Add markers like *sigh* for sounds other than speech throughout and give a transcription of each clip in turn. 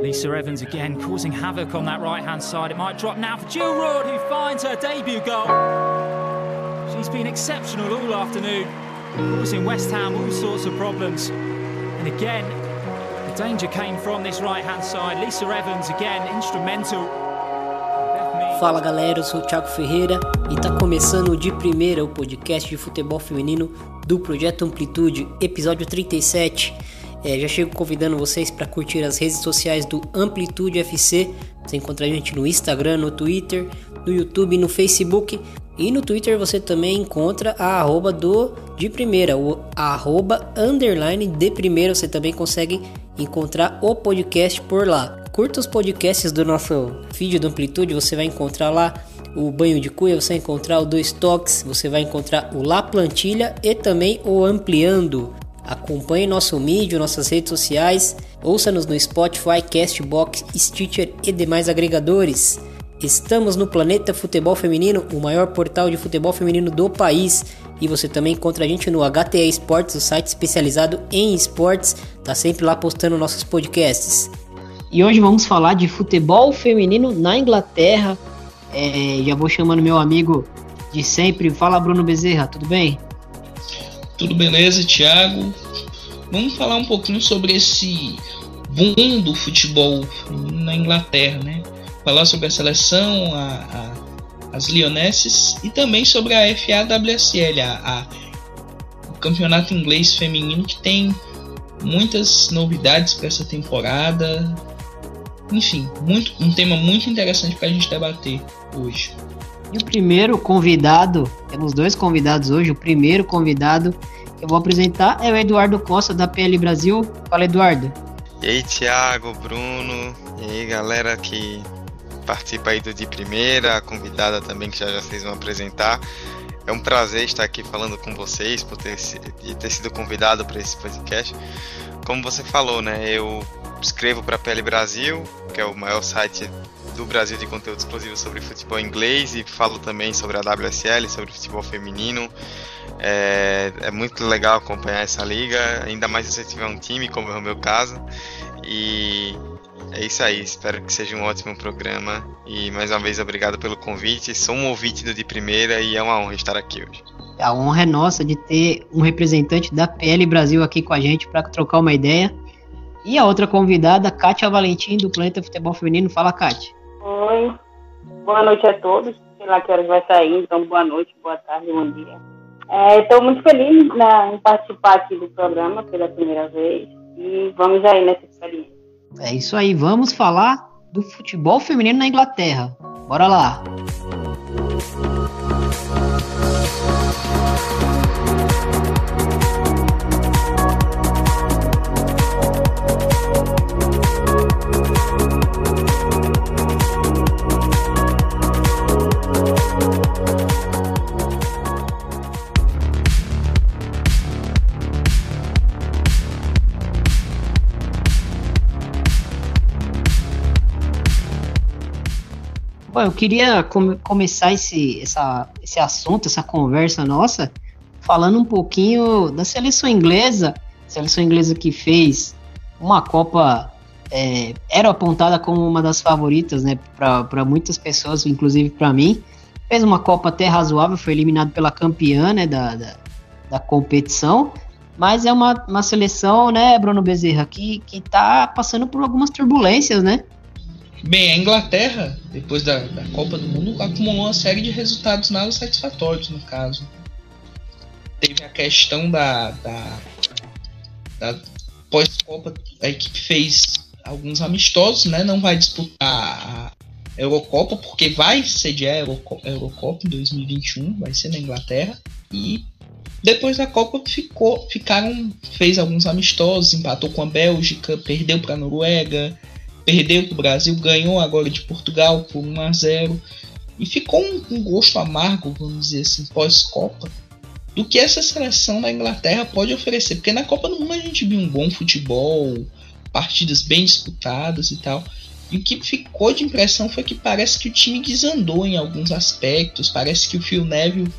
Lisa Evans again causing havoc on that right hand side. It might drop now for Jill Roord, who finds her debut goal. She's been exceptional all afternoon, causing West Ham all sorts of problems. And again, the danger came from this right hand side. Lisa Evans again instrumental. Fala galera, eu sou o Thiago Ferreira e tá começando de primeira o podcast de futebol feminino do Projeto Amplitude, episódio 37. É, já chego convidando vocês para curtir as redes sociais do Amplitude FC. Você encontra a gente no Instagram, no Twitter, no YouTube, no Facebook. E no Twitter você também encontra a arroba do de primeira, o arroba underline de primeira. Você também consegue encontrar o podcast por lá. Curta os podcasts do nosso feed do Amplitude, você vai encontrar lá o Banho de Cuia, você vai encontrar o Dois Toques, você vai encontrar o La Plantilha e também o Ampliando. Acompanhe nosso mídia, nossas redes sociais, ouça-nos no Spotify, Castbox, Stitcher e demais agregadores. Estamos no Planeta Futebol Feminino, o maior portal de futebol feminino do país. E você também encontra a gente no HTA Esportes, o site especializado em esportes. Tá sempre lá postando nossos podcasts. E hoje vamos falar de futebol feminino na Inglaterra. É, já vou chamando meu amigo de sempre. Fala, Bruno Bezerra, tudo bem? Tudo beleza, Thiago? Vamos falar um pouquinho sobre esse boom do futebol na Inglaterra, né? Falar sobre a seleção, a, a, as Lionesses e também sobre a FAWSL, a, o campeonato inglês feminino que tem muitas novidades para essa temporada. Enfim, muito, um tema muito interessante para a gente debater hoje. E o primeiro convidado, temos dois convidados hoje. O primeiro convidado que eu vou apresentar é o Eduardo Costa, da PL Brasil. Fala, Eduardo. E aí, Thiago, Bruno, e aí, galera que participa aí do De Primeira, a convidada também que já, já vocês vão apresentar. É um prazer estar aqui falando com vocês, por ter, ter sido convidado para esse podcast. Como você falou, né, eu escrevo para a PL Brasil, que é o maior site do Brasil de conteúdo exclusivo sobre futebol inglês e falo também sobre a WSL, sobre futebol feminino. É, é, muito legal acompanhar essa liga, ainda mais se você tiver um time, como é o meu caso. E é isso aí, espero que seja um ótimo programa. E mais uma vez, obrigado pelo convite. Sou um ouvinte do de primeira e é uma honra estar aqui hoje. A honra é nossa de ter um representante da PL Brasil aqui com a gente para trocar uma ideia. E a outra convidada, Kátia Valentim, do Planeta Futebol Feminino. Fala, Kátia. Oi, boa noite a todos. Sei lá que horas vai sair, então boa noite, boa tarde, bom dia. Estou é, muito feliz né, em participar aqui do programa pela primeira vez e vamos aí nessa experiência. É isso aí, vamos falar do futebol feminino na Inglaterra. Bora lá! Eu queria come começar esse, essa, esse assunto, essa conversa nossa, falando um pouquinho da seleção inglesa, seleção inglesa que fez uma Copa, é, era apontada como uma das favoritas, né, para muitas pessoas, inclusive para mim. Fez uma Copa até razoável, foi eliminado pela campeã, né, da, da, da competição, mas é uma, uma seleção, né, Bruno Bezerra, que, que tá passando por algumas turbulências, né? Bem, a Inglaterra, depois da, da Copa do Mundo, acumulou uma série de resultados nada satisfatórios, no caso. Teve a questão da, da, da pós-Copa, a equipe fez alguns amistosos, né? Não vai disputar a Eurocopa, porque vai sediar a Eurocopa, Eurocopa em 2021, vai ser na Inglaterra. E depois da Copa ficou, ficaram, fez alguns amistosos, empatou com a Bélgica, perdeu para a Noruega, perdeu para o Brasil, ganhou agora de Portugal por 1 a 0 e ficou um, um gosto amargo, vamos dizer assim, pós-Copa, do que essa seleção da Inglaterra pode oferecer. Porque na Copa do Mundo a gente viu um bom futebol, partidas bem disputadas e tal. E o que ficou de impressão foi que parece que o time desandou em alguns aspectos. Parece que o Phil Neville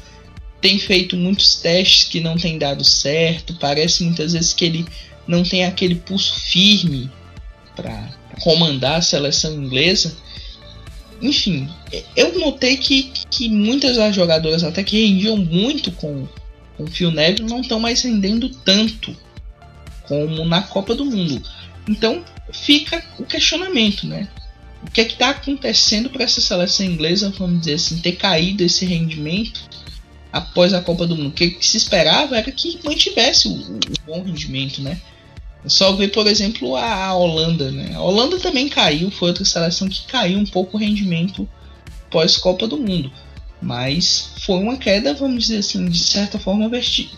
tem feito muitos testes que não tem dado certo. Parece muitas vezes que ele não tem aquele pulso firme para comandar a seleção inglesa. Enfim, eu notei que, que muitas das jogadoras até que rendiam muito com, com o Phil Neville não estão mais rendendo tanto como na Copa do Mundo. Então fica o questionamento, né? O que é que está acontecendo para essa seleção inglesa, vamos dizer assim, ter caído esse rendimento após a Copa do Mundo? O que se esperava era que mantivesse o, o bom rendimento, né? Só ver, por exemplo, a, Holanda, né? A Holanda também caiu, foi outra seleção que caiu um pouco o rendimento pós Copa do Mundo. Mas foi uma queda, vamos dizer assim, de certa forma verti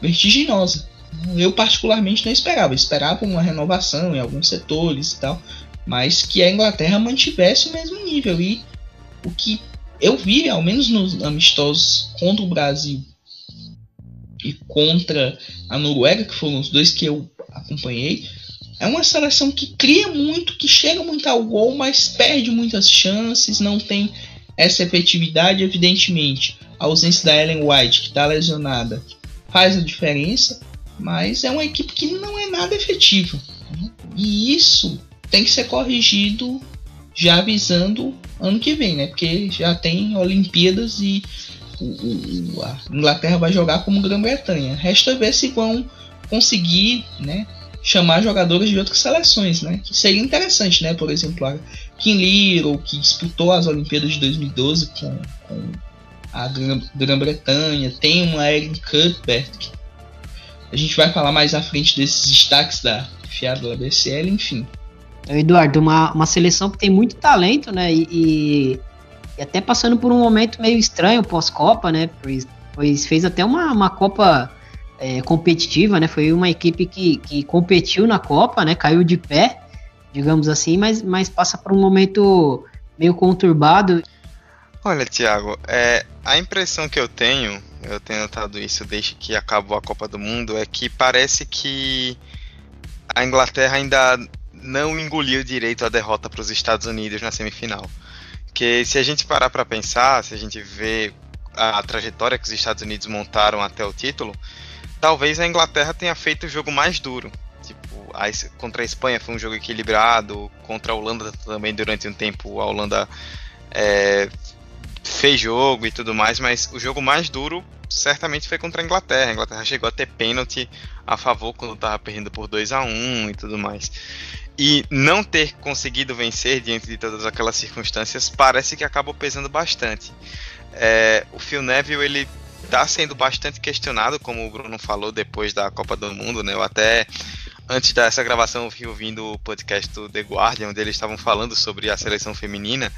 vertiginosa. Eu particularmente não esperava, esperava uma renovação em alguns setores e tal, mas que a Inglaterra mantivesse o mesmo nível. E o que eu vi, ao menos nos amistosos contra o Brasil e contra a Noruega, que foram os dois que eu acompanhei, é uma seleção que cria muito, que chega muito ao gol, mas perde muitas chances, não tem essa efetividade, evidentemente. A ausência da Ellen White, que está lesionada, faz a diferença, mas é uma equipe que não é nada efetiva. Né? E isso tem que ser corrigido já avisando ano que vem, né? Porque já tem Olimpíadas e o, a Inglaterra vai jogar como Grã-Bretanha. Resta ver se vão conseguir, né? Chamar jogadores de outras seleções, né? Que seria interessante, né? Por exemplo, a Kim Little, que disputou as Olimpíadas de 2012 com, com a Grã-Bretanha. Tem uma Erin Cuthbert, a gente vai falar mais à frente desses destaques da fiada da BCL, enfim. Eduardo, uma, uma seleção que tem muito talento, né? E, e, e até passando por um momento meio estranho pós-Copa, né? Pois, pois, fez até uma, uma Copa é, competitiva, né? Foi uma equipe que, que competiu na Copa, né? Caiu de pé, digamos assim, mas, mas passa por um momento meio conturbado. Olha, Thiago, é, a impressão que eu tenho, eu tenho notado isso desde que acabou a Copa do Mundo, é que parece que a Inglaterra ainda não engoliu direito a derrota para os Estados Unidos na semifinal. Que se a gente parar para pensar, se a gente vê a trajetória que os Estados Unidos montaram até o título, talvez a Inglaterra tenha feito o jogo mais duro. Tipo, a, contra a Espanha foi um jogo equilibrado, contra a Holanda também durante um tempo a Holanda é, fez jogo e tudo mais, mas o jogo mais duro certamente foi contra a Inglaterra. A Inglaterra chegou a ter pênalti a favor quando estava perdendo por 2 a 1 e tudo mais. E não ter conseguido vencer diante de todas aquelas circunstâncias parece que acabou pesando bastante. É, o Phil Neville ele está sendo bastante questionado, como o Bruno falou depois da Copa do Mundo, né? Eu até antes dessa gravação eu vi ouvindo o podcast do The Guardian, onde eles estavam falando sobre a seleção feminina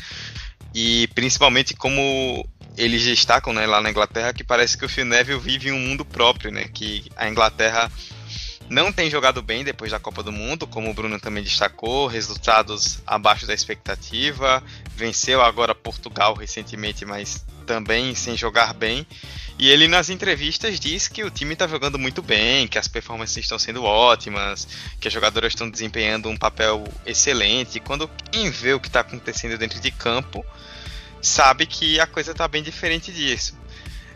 e principalmente como eles destacam né, lá na Inglaterra que parece que o Phil Neville vive um mundo próprio, né? Que a Inglaterra não tem jogado bem depois da Copa do Mundo, como o Bruno também destacou, resultados abaixo da expectativa, venceu agora Portugal recentemente, mas também sem jogar bem. E ele nas entrevistas diz que o time está jogando muito bem, que as performances estão sendo ótimas, que as jogadoras estão desempenhando um papel excelente. Quando quem vê o que está acontecendo dentro de campo, sabe que a coisa está bem diferente disso.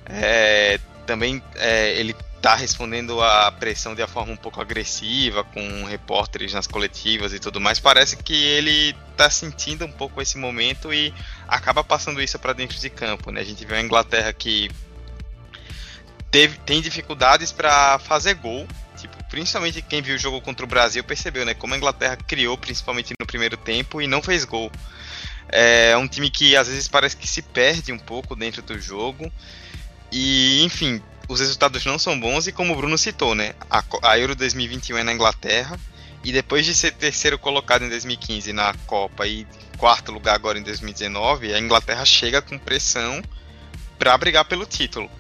É, também é, ele está respondendo à pressão de uma forma um pouco agressiva, com repórteres nas coletivas e tudo mais. Parece que ele está sentindo um pouco esse momento e acaba passando isso para dentro de campo. Né? A gente vê a Inglaterra que teve, tem dificuldades para fazer gol. Tipo, principalmente quem viu o jogo contra o Brasil percebeu, né? Como a Inglaterra criou, principalmente no primeiro tempo, e não fez gol. É um time que às vezes parece que se perde um pouco dentro do jogo. E, enfim, os resultados não são bons. E como o Bruno citou, né? A, a Euro 2021 é na Inglaterra. E depois de ser terceiro colocado em 2015 na Copa e quarto lugar agora em 2019, a Inglaterra chega com pressão para brigar pelo título.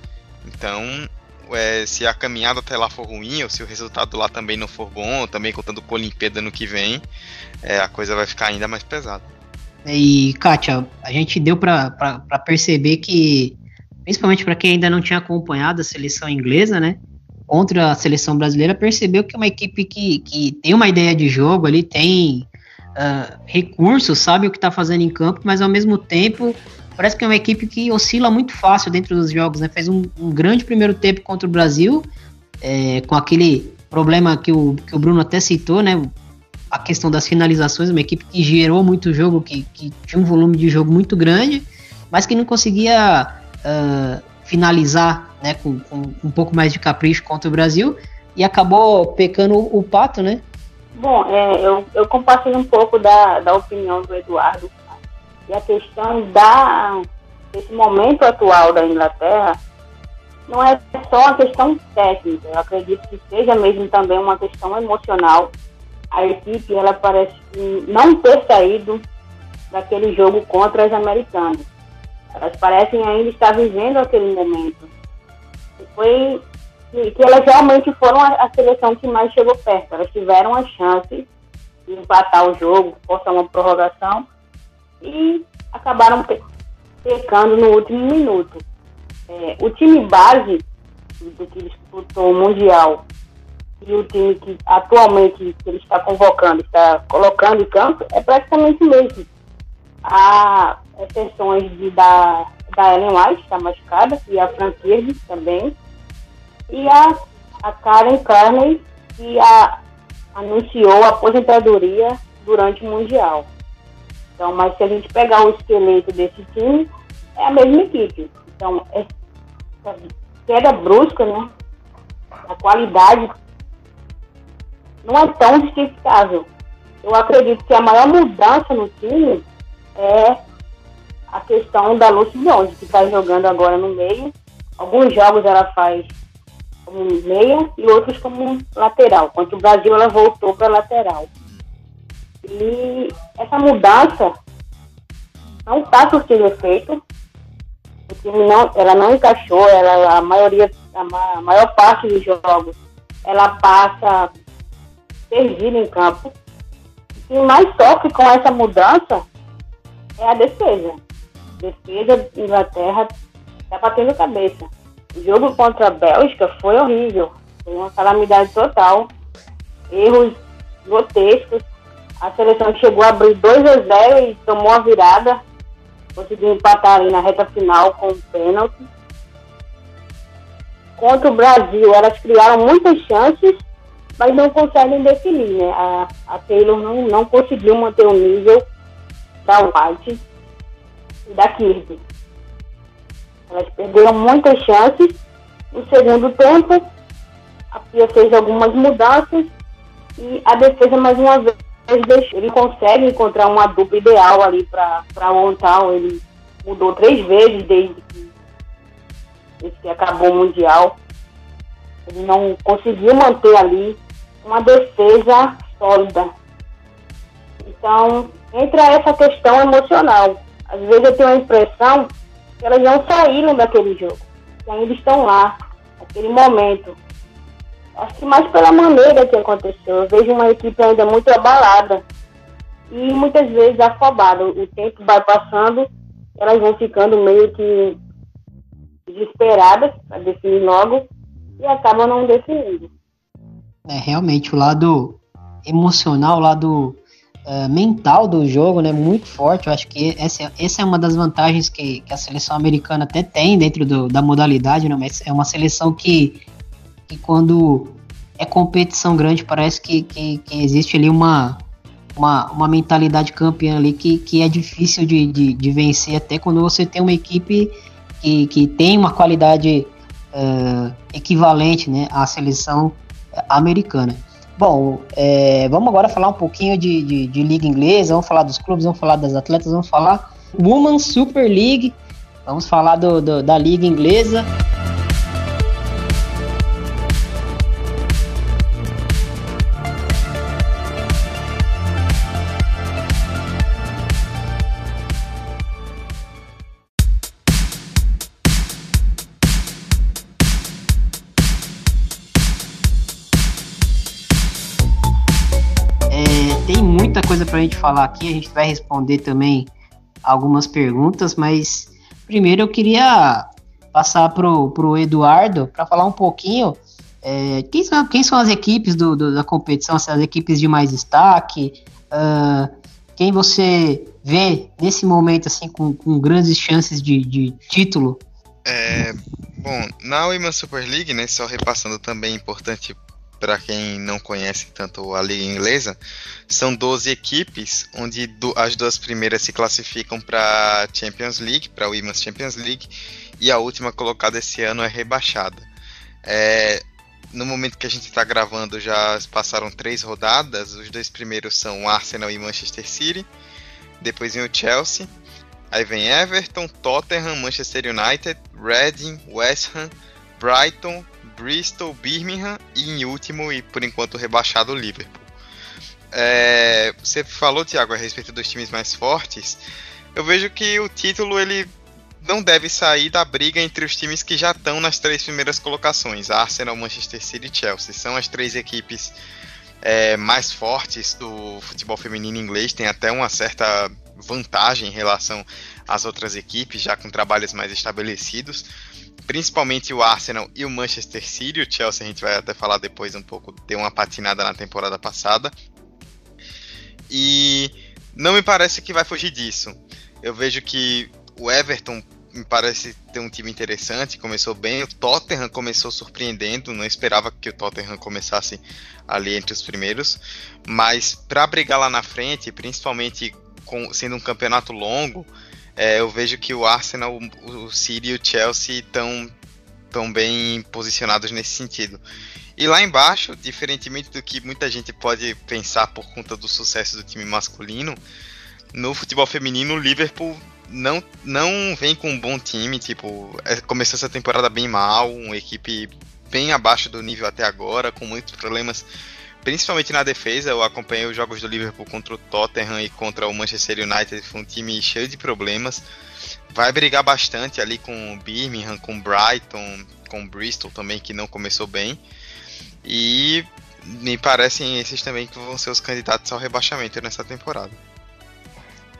Então, é, se a caminhada até lá for ruim, ou se o resultado lá também não for bom, também contando com a Olimpíada no que vem, é, a coisa vai ficar ainda mais pesada. E, Kátia, a gente deu para perceber que, principalmente para quem ainda não tinha acompanhado a seleção inglesa, né? Contra a seleção brasileira, percebeu que é uma equipe que, que tem uma ideia de jogo ali, tem uh, recursos, sabe o que está fazendo em campo, mas ao mesmo tempo parece que é uma equipe que oscila muito fácil dentro dos jogos, né? Fez um, um grande primeiro tempo contra o Brasil, é, com aquele problema que o, que o Bruno até citou, né? a questão das finalizações, uma equipe que gerou muito jogo, que, que tinha um volume de jogo muito grande, mas que não conseguia uh, finalizar né, com, com, um pouco mais de capricho contra o Brasil e acabou pecando o, pato, né? Bom, é, eu, eu compartilho um pouco da, da opinião do Eduardo e a questão da, desse momento atual da Inglaterra não é só uma questão técnica, eu acredito que seja mesmo também uma questão emocional. A equipe, ela parece não ter saído daquele jogo contra as americanas. Elas parecem ainda estar vivendo aquele momento. E foi que elas realmente foram a, a, seleção que mais chegou perto. Elas tiveram a chance de empatar o jogo, forçar uma prorrogação e acabaram pecando no último minuto. É, o time base do que disputou o Mundial e o time que atualmente ele está convocando, está colocando em campo, é praticamente o mesmo. Há exceções de, da, da Ellen White, está machucada, e a Fran também, e a, a Karen Carney, que a, anunciou a aposentadoria durante o Mundial. Então, mas se a gente pegar o esqueleto desse time, é a mesma equipe. Então, essa queda brusca, né? A qualidade não é tão justificável. Eu acredito que a maior mudança no time é a questão da Lucy Jones, que está jogando agora no meio. Alguns jogos ela faz como meia e outros como lateral. Quanto o Brasil ela voltou para lateral. E essa mudança não está surtindo efeito. O time não, ela não encaixou, ela, a maioria, a maior parte dos jogos, ela passa perdida em campo. Que mais sofre com essa mudança é a defesa. Defesa Inglaterra está batendo cabeça. O jogo contra a Bélgica foi horrível. Foi uma calamidade total. Erros grotescos. A seleção chegou a abrir 2 a 0 e tomou a virada. Conseguiu empatar ali na reta final com o pênalti. Contra o Brasil, elas criaram muitas chances, mas não conseguem definir, né? A, a Taylor não, não conseguiu manter o nível da White e da Kirby. Elas perderam muitas chances. No segundo tempo, a Pia fez algumas mudanças e a defesa mais uma vez deixou. Ele consegue encontrar uma dupla ideal ali para o Ontal. Ele mudou três vezes desde que, desde que acabou o Mundial. Ele não conseguiu manter ali uma defesa sólida. Então, entra essa questão emocional. Às vezes eu tenho a impressão que elas não saíram daquele jogo, que ainda estão lá, naquele momento. Acho que mais pela maneira que aconteceu. Eu vejo uma equipe ainda muito abalada e muitas vezes afobada. O tempo vai passando, elas vão ficando meio que desesperadas para definir logo e acabam não definindo. É, realmente, o lado emocional, o lado uh, mental do jogo, né, muito forte. Eu acho que essa, essa é uma das vantagens que, que a seleção americana até tem dentro do, da modalidade, né, mas é uma seleção que, que quando é competição grande, parece que, que, que existe ali uma, uma, uma mentalidade campeã ali que, que é difícil de, de, de vencer, até quando você tem uma equipe que, que tem uma qualidade uh, equivalente né, à seleção americana. Bom, é, vamos agora falar um pouquinho de, de, de, liga inglesa, vamos falar dos clubes, vamos falar das atletas, vamos falar Women's Super League, vamos falar do, do da liga inglesa. Gente falar aqui, a gente vai responder também algumas perguntas, mas primeiro eu queria passar pro, pro Eduardo para falar um pouquinho é, quem, são, quem são as equipes do, do, da competição, as equipes de mais destaque, uh, quem você vê nesse momento assim com, com grandes chances de, de título? É, bom, na Women's Super League, né, só repassando também importante para quem não conhece tanto a liga inglesa, são 12 equipes, onde as duas primeiras se classificam para Champions League, para a Women's Champions League, e a última colocada esse ano é rebaixada. É, no momento que a gente está gravando já passaram três rodadas, os dois primeiros são Arsenal e Manchester City, depois vem o Chelsea, aí vem Everton, Tottenham, Manchester United, Reading, West Ham, Brighton, Bristol, Birmingham e em último e por enquanto rebaixado o Liverpool. É, você falou, Thiago, a respeito dos times mais fortes. Eu vejo que o título ele não deve sair da briga entre os times que já estão nas três primeiras colocações: Arsenal, Manchester City e Chelsea. São as três equipes é, mais fortes do futebol feminino inglês. Tem até uma certa vantagem em relação às outras equipes, já com trabalhos mais estabelecidos principalmente o Arsenal e o Manchester City. O Chelsea a gente vai até falar depois um pouco, deu uma patinada na temporada passada. E não me parece que vai fugir disso. Eu vejo que o Everton me parece ter um time interessante, começou bem. O Tottenham começou surpreendendo, não esperava que o Tottenham começasse ali entre os primeiros, mas para brigar lá na frente, principalmente com, sendo um campeonato longo, é, eu vejo que o Arsenal, o City e o Chelsea estão tão bem posicionados nesse sentido. E lá embaixo, diferentemente do que muita gente pode pensar por conta do sucesso do time masculino, no futebol feminino o Liverpool não, não vem com um bom time, tipo, é, começou essa temporada bem mal, uma equipe bem abaixo do nível até agora, com muitos problemas principalmente na defesa. Eu acompanhei os jogos do Liverpool contra o Tottenham e contra o Manchester United. Foi um time cheio de problemas. Vai brigar bastante ali com o Birmingham, com o Brighton, com o Bristol também, que não começou bem. E me parecem esses também que vão ser os candidatos ao rebaixamento nessa temporada.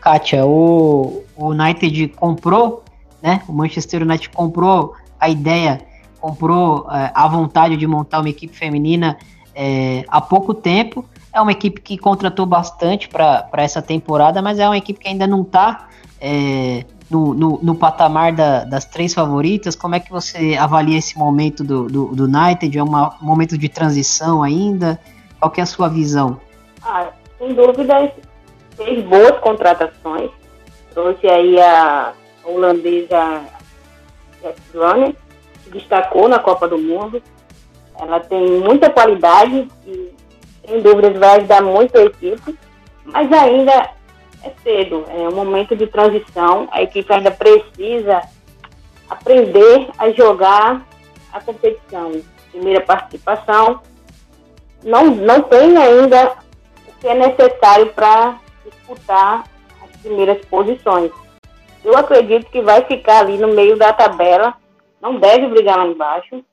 Kátia, o, o United comprou, né? O Manchester United comprou a ideia, comprou é, a vontade de montar uma equipe feminina é, há pouco tempo. É uma equipe que contratou bastante para essa temporada, mas é uma equipe que ainda não está é, no, no, no, patamar da, das três favoritas. Como é que você avalia esse momento do, do, do United? É um momento de transição ainda? Qual que é a sua visão? Ah, sem dúvida, fez boas contratações. Trouxe aí a holandesa Jess que destacou na Copa do Mundo. Ela tem muita qualidade e, sem dúvidas, vai ajudar muito a equipe, mas ainda é cedo, é um momento de transição. A equipe ainda precisa aprender a jogar a competição. Primeira participação, não, não tem ainda o que é necessário para disputar as primeiras posições. Eu acredito que vai ficar ali no meio da tabela, não deve brigar lá embaixo,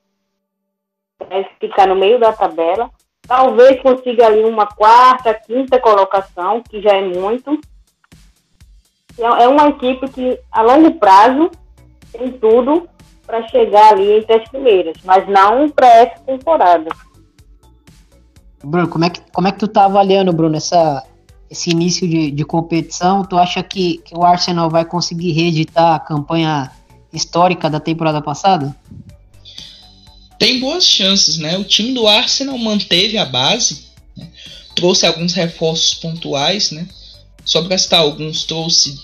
deve ficar no meio da tabela. Talvez consiga ali uma quarta, quinta colocação, que já é muito. É, é uma equipe que, a longo prazo, tem tudo para chegar ali entre as primeiras, mas não para essa temporada. Bruno, como é que, como é que tu tá avaliando, Bruno, essa, esse início de, de competição? Tu acha que, que o Arsenal vai conseguir reeditar a campanha histórica da temporada passada? Tem boas chances, né? O time do Arsenal manteve a base, né? trouxe alguns reforços pontuais, né? Só para citar alguns, trouxe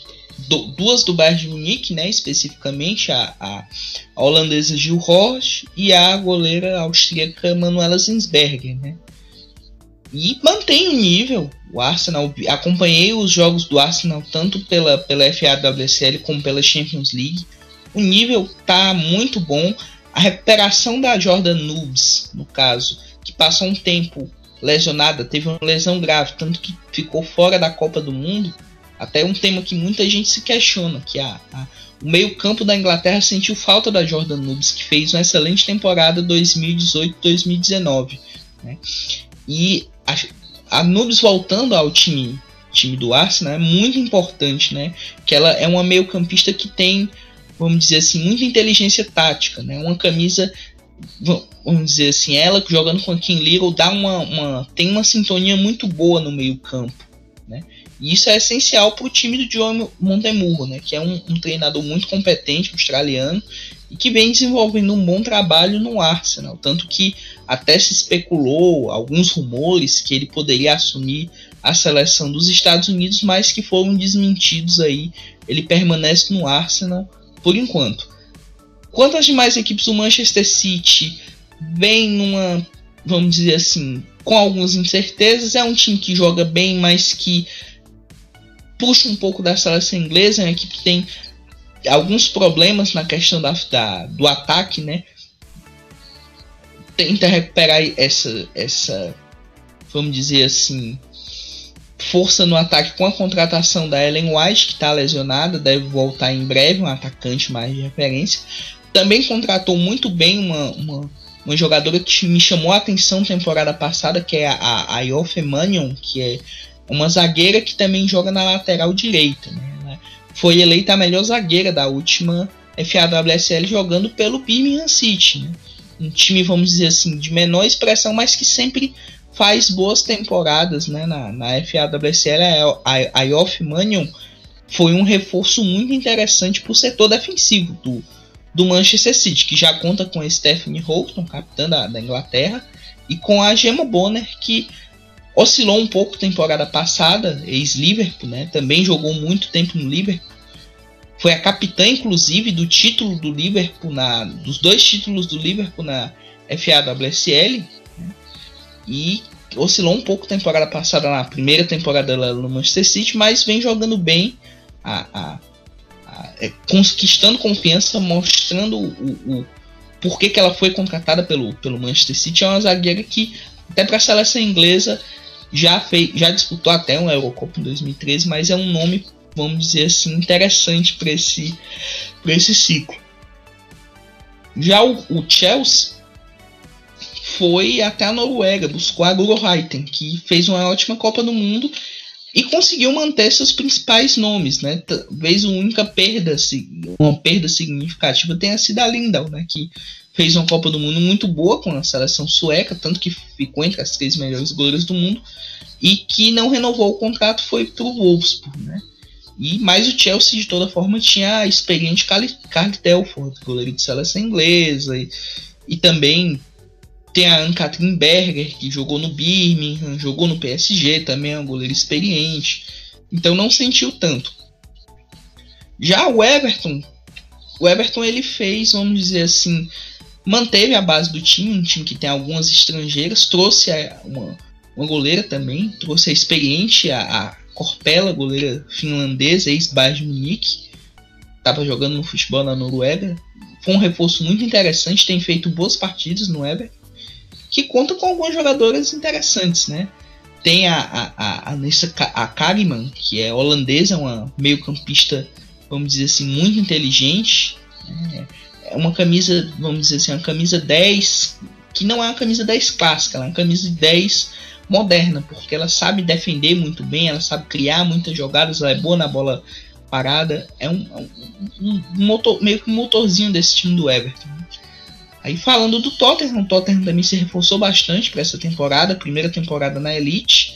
do, duas do Bayern de Munique, né? Especificamente a, a, a holandesa Gil Roche e a goleira austríaca Manuela Zinsberger, né? E mantém o nível. O Arsenal, acompanhei os jogos do Arsenal tanto pela, pela FAWSL como pela Champions League. O nível tá muito bom a recuperação da Jordan Noobs, no caso, que passou um tempo lesionada, teve uma lesão grave, tanto que ficou fora da Copa do Mundo, até um tema que muita gente se questiona, que a, a o meio-campo da Inglaterra sentiu falta da Jordan Noobs, que fez uma excelente temporada 2018-2019. Né? E a, a Noobs voltando ao time, time do Arsenal é muito importante, né? Que ela é uma meio-campista que tem vamos dizer assim, muita inteligência tática, né? Uma camisa, vamos dizer assim, ela jogando com a Kim Little dá uma, uma, tem uma sintonia muito boa no meio campo, né? E isso é essencial para o time do John Montemurro, né? Que é um, um, treinador muito competente, australiano, e que vem desenvolvendo um bom trabalho no Arsenal, tanto que até se especulou alguns rumores que ele poderia assumir a seleção dos Estados Unidos, mas que foram desmentidos aí. Ele permanece no Arsenal por enquanto. Quanto às demais equipes do Manchester City, vem numa, vamos dizer assim, com algumas incertezas. É um time que joga bem, mas que puxa um pouco da seleção inglesa. É uma equipe que tem alguns problemas na questão da, da, do ataque, né? Tenta recuperar essa, essa, vamos dizer assim, força no ataque com a contratação da Ellen White, que está lesionada, deve voltar em breve, um atacante mais de referência. Também contratou muito bem uma, uma, uma jogadora que me chamou a atenção temporada passada, que é a, a Yofe Manion, que é uma zagueira que também joga na lateral direita. Né? Foi eleita a melhor zagueira da última FAWSL jogando pelo Birmingham City. Né? Um time, vamos dizer assim, de menor expressão, mas que sempre faz boas temporadas né? na, na FAWSL. A, a, a Yoff Manion foi um reforço muito interessante para o setor defensivo do, do Manchester City, que já conta com Stephanie Houghton, capitã da, da Inglaterra, e com a Gemma Bonner, que oscilou um pouco temporada passada, ex-Liverpool, né? Também jogou muito tempo no Liverpool. Foi a capitã, inclusive, do título do Liverpool, na, dos dois títulos do Liverpool na FAWSL. E oscilou um pouco temporada passada na primeira temporada dela no Manchester City, mas vem jogando bem. A, a, a, é, conquistando confiança, mostrando o, o, o porquê que ela foi contratada pelo, pelo Manchester City. É uma zagueira que, até para a seleção inglesa, já, fez, já disputou até um Eurocopa em 2013, mas é um nome, vamos dizer assim, interessante para esse, esse ciclo. Já o, o, Chelsea foi até a Noruega, buscou a Guro que fez uma ótima Copa do Mundo e conseguiu manter seus principais nomes, né? Talvez a única perda, uma perda significativa tenha sido a Lindau, né? Que fez uma Copa do Mundo muito boa com a seleção sueca, tanto que ficou entre as três melhores goleiras do mundo, e que não renovou o contrato foi para o Wolfsburg, né? E mais o Chelsea de toda forma tinha a experiente Carl Telford, goleiro de seleção inglesa, e, e também tem a Anne-Catherine Berger, que jogou no Birmingham, jogou no PSG, também é uma goleira experiente. Então não sentiu tanto. Já o Everton, o Everton ele fez, vamos dizer assim, manteve a base do time, um time que tem algumas estrangeiras, trouxe uma, uma goleira também, trouxe a experiente, a, a Corpella, goleira finlandesa, ex-Bayern Munique, estava jogando no futebol na Noruega. Foi um reforço muito interessante, tem feito boas partidas no Everton, que conta com algumas jogadoras interessantes, né? Tem a, a, a, a, a Kariman, que é holandesa, uma meio-campista, vamos dizer assim, muito inteligente. Né? é uma camisa, vamos dizer assim, uma camisa 10, que não é uma camisa 10 clássica, ela é uma camisa 10 moderna, porque ela sabe defender muito bem, ela sabe criar muitas jogadas, ela é boa na bola parada, é um, um, um motor, meio que um motorzinho desse time do Everton. Aí falando do Tottenham, o Tottenham também se reforçou bastante para essa temporada, primeira temporada na Elite.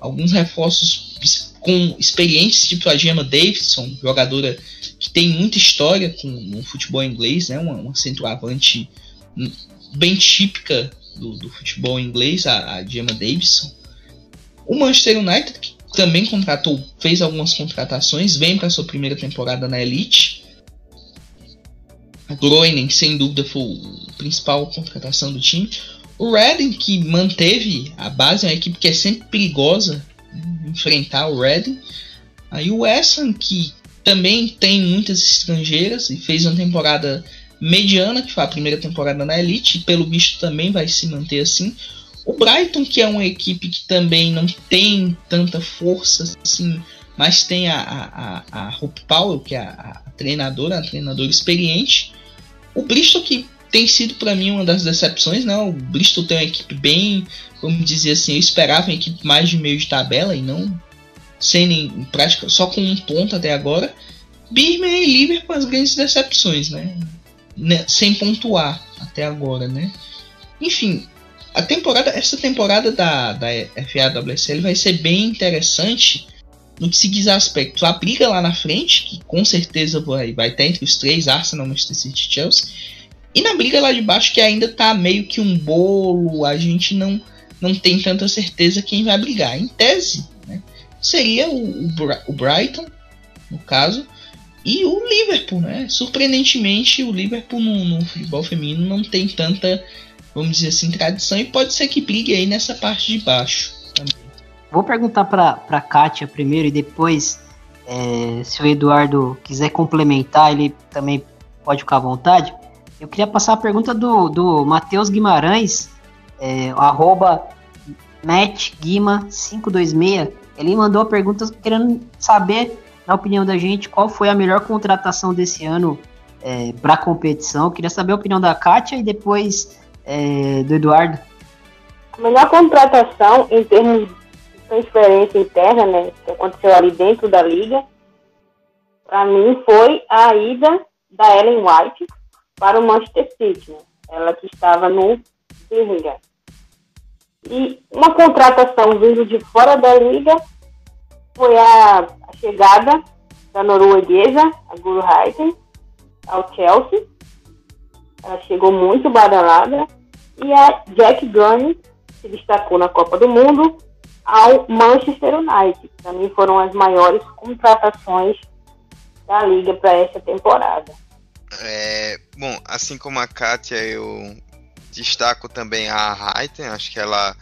Alguns reforços com experientes, tipo a Gemma Davidson, jogadora que tem muita história com o futebol inglês, né? Uma, uma centroavante bem típica do, do futebol inglês, a, a Gemma Davidson. O Manchester United, que também contratou, fez algumas contratações, vem para sua primeira temporada na Elite. Groening, sem dúvida, foi a principal contratação do time. O Reading, que manteve a base, é uma equipe que é sempre perigosa enfrentar o Reading. Aí o Ham, que também tem muitas estrangeiras e fez uma temporada mediana, que foi a primeira temporada na Elite, e pelo visto também vai se manter assim. O Brighton, que é uma equipe que também não tem tanta força assim, mas tem a, a, a, Hope Powell, que é a, a treinadora, a treinadora experiente. O Bristol, que tem sido para mim uma das decepções, né? O Bristol tem uma equipe bem, vamos dizer assim, eu esperava uma equipe mais de meio de tabela e não sem nem prática, só com um ponto até agora. Birmingham e Liverpool as grandes decepções, né? né? Sem pontuar até agora, né? Enfim, a temporada, essa temporada da, da FAWSL vai ser bem interessante no que se diz aspecto, a briga lá na frente, que com certeza vai, vai estar entre os três, Arsenal, Manchester City e Chelsea, e na briga lá de baixo, que ainda tá meio que um bolo, a gente não, não tem tanta certeza quem vai brigar. Em tese, né, seria o, o, Brighton, no caso, e o Liverpool, né? Surpreendentemente, o Liverpool no, no futebol feminino não tem tanta, vamos dizer assim, tradição, e pode ser que brigue aí nessa parte de baixo. Vou perguntar para a Kátia primeiro e depois, é, se o Eduardo quiser complementar, ele também pode ficar à vontade. Eu queria passar a pergunta do, do Matheus Guimarães, é, arroba mattguima526. Ele mandou a pergunta querendo saber, na opinião da gente, qual foi a melhor contratação desse ano é, para a competição. Eu queria saber a opinião da Kátia e depois é, do Eduardo. A melhor contratação em termos transferência interna, né, que aconteceu ali dentro da liga, para mim foi a ida da Ellen White para o Manchester City, né? ela que estava no Birmingham. E uma contratação vindo de fora da liga foi a, a chegada da norueguesa, a Guru Heiten, ao Chelsea. Ela chegou muito badalada. E a Jack Gunn se destacou na Copa do Mundo ao Manchester United. Para mim foram as maiores contratações da liga para essa temporada. É, bom, assim como a Kátia, eu destaco também a Raiten, acho que ela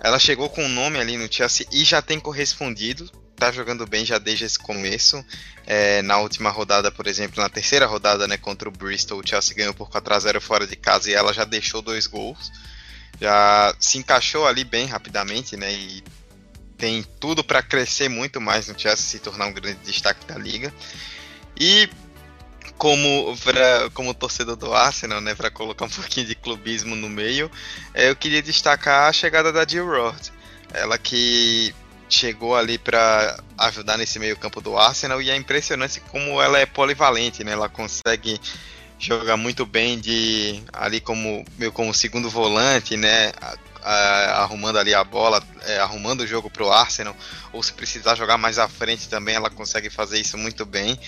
ela chegou com o um nome ali no Chelsea e já tem correspondido, tá jogando bem já desde esse começo. É, na última rodada, por exemplo, na terceira rodada, né, contra o Bristol, o Chelsea ganhou por 4 a 0 fora de casa e ela já deixou dois gols já se encaixou ali bem rapidamente, né? E tem tudo para crescer muito mais no Chelsea, se tornar um grande destaque da liga. E como, pra, como torcedor do Arsenal, né, para colocar um pouquinho de clubismo no meio, é, eu queria destacar a chegada da Jill Roth. Ela que chegou ali para ajudar nesse meio campo do Arsenal e é impressionante como ela é polivalente, né? Ela consegue joga muito bem de ali como meu como segundo volante, né? Arrumando ali a bola, é, arrumando o jogo para o Arsenal, ou se precisar jogar mais à frente também, ela consegue fazer isso muito bem.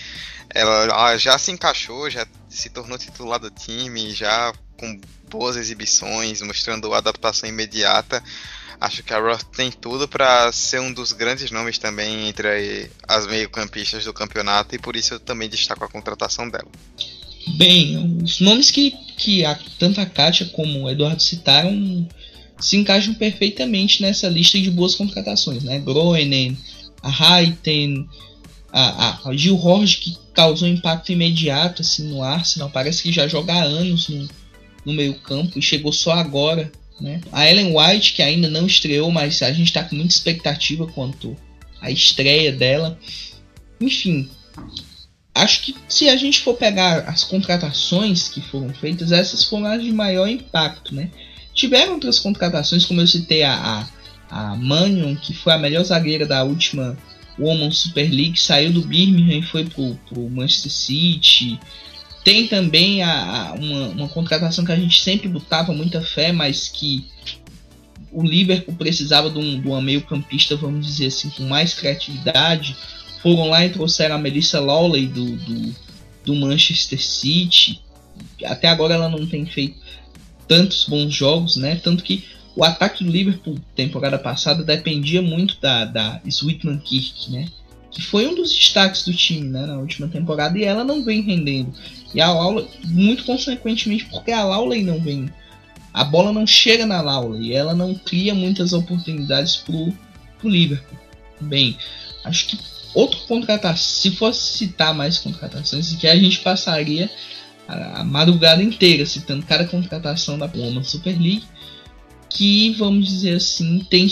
Ela já se encaixou, já se tornou titular do time, já com boas exibições, mostrando adaptação imediata. Acho que a Roth tem tudo para ser um dos grandes nomes também entre as meio-campistas do campeonato e por isso eu também destaco a contratação dela. Bem, os nomes que, que a, tanto a Kátia como o Eduardo citaram se encaixam perfeitamente nessa lista de boas contratações, né? Groenen, a Haiten, a, a, a Gil Jorge, que causou impacto imediato assim, no Arsenal, parece que já joga há anos no, no meio campo e chegou só agora, né? A Ellen White, que ainda não estreou, mas a gente está com muita expectativa quanto à estreia dela. Enfim, acho que se a gente for pegar as contratações que foram feitas, essas foram as de maior impacto, né? Tiveram outras contratações, como eu citei a, a, a Manion, que foi a melhor zagueira da última Women's Super League, saiu do Birmingham e foi pro, pro Manchester City. Tem também a, a uma, uma, contratação que a gente sempre botava muita fé, mas que o Liverpool precisava de, um, de uma meio campista, vamos dizer assim, com mais criatividade foram lá e trouxeram a Melissa Lawley do, do, do Manchester City. Até agora ela não tem feito tantos bons jogos, né? Tanto que o ataque do Liverpool temporada passada dependia muito da, da Sweetman Kirk, né? Que foi um dos destaques do time né, na última temporada e ela não vem rendendo. E a Lawley, muito consequentemente, porque a Lawley não vem. A bola não chega na Lawley e ela não cria muitas oportunidades pro, pro Liverpool. Bem, acho que Outro contratação, se fosse citar mais contratações, que a gente passaria a, madrugada inteira citando cada contratação da Woman Super League, que vamos dizer assim tem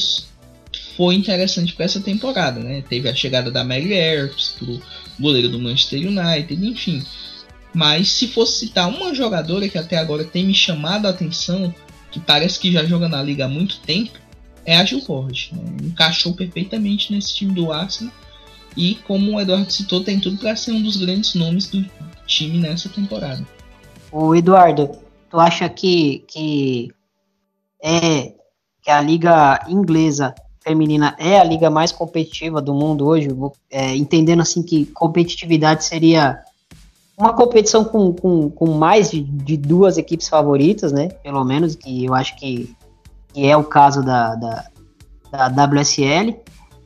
foi interessante para essa temporada, né? Teve a chegada da Mary Earps pro goleiro do Manchester United, enfim. Mas se fosse citar uma jogadora que até agora tem me chamado a atenção, que parece que já joga na liga há muito tempo, é a Gil Borges. Né? Encaixou perfeitamente nesse time do Arsenal e como o Eduardo citou, tem tudo para ser um dos grandes nomes do time nessa temporada. O Eduardo, tu acha que, que é que a liga inglesa feminina é a liga mais competitiva do mundo hoje, é, entendendo assim que competitividade seria uma competição com, com, com mais de, de, duas equipes favoritas, né? Pelo menos, que eu acho que, que é o caso da, da, da WSL.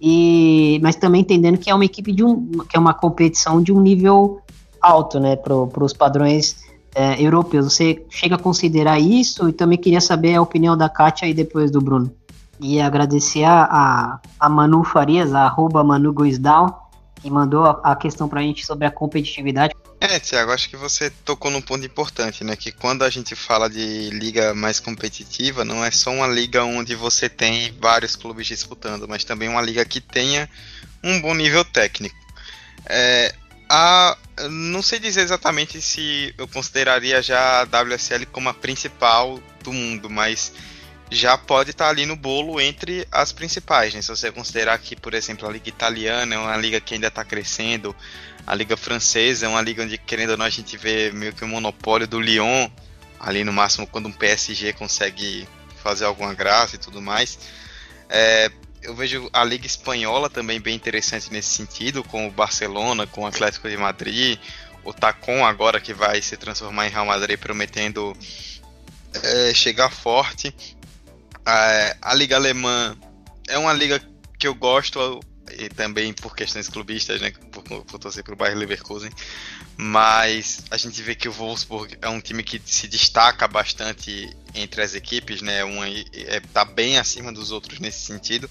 E, mas também entendendo que é uma equipe de um que é uma competição de um nível alto, né, para os padrões é, europeus. Você chega a considerar isso e também queria saber a opinião da Kátia e depois do Bruno. E agradecer a, a Manu Farias, a arroba Manu que mandou a, a questão para a gente sobre a competitividade. É, Tiago, acho que você tocou num ponto importante, né? Que quando a gente fala de liga mais competitiva, não é só uma liga onde você tem vários clubes disputando, mas também uma liga que tenha um bom nível técnico. É, a, não sei dizer exatamente se eu consideraria já a WSL como a principal do mundo, mas já pode estar ali no bolo entre as principais. Né? Se você considerar que, por exemplo, a Liga Italiana é uma liga que ainda está crescendo, a Liga Francesa é uma liga onde, querendo ou não, a gente vê meio que o um monopólio do Lyon, ali no máximo quando um PSG consegue fazer alguma graça e tudo mais. É, eu vejo a Liga Espanhola também bem interessante nesse sentido, com o Barcelona, com o Atlético de Madrid, o Tacon agora que vai se transformar em Real Madrid prometendo é, chegar forte. A, a Liga Alemã é uma liga que eu gosto, e também por questões clubistas, né? Por, por torcer pro Bayern Leverkusen. Mas a gente vê que o Wolfsburg é um time que se destaca bastante entre as equipes, né? Um é, tá bem acima dos outros nesse sentido.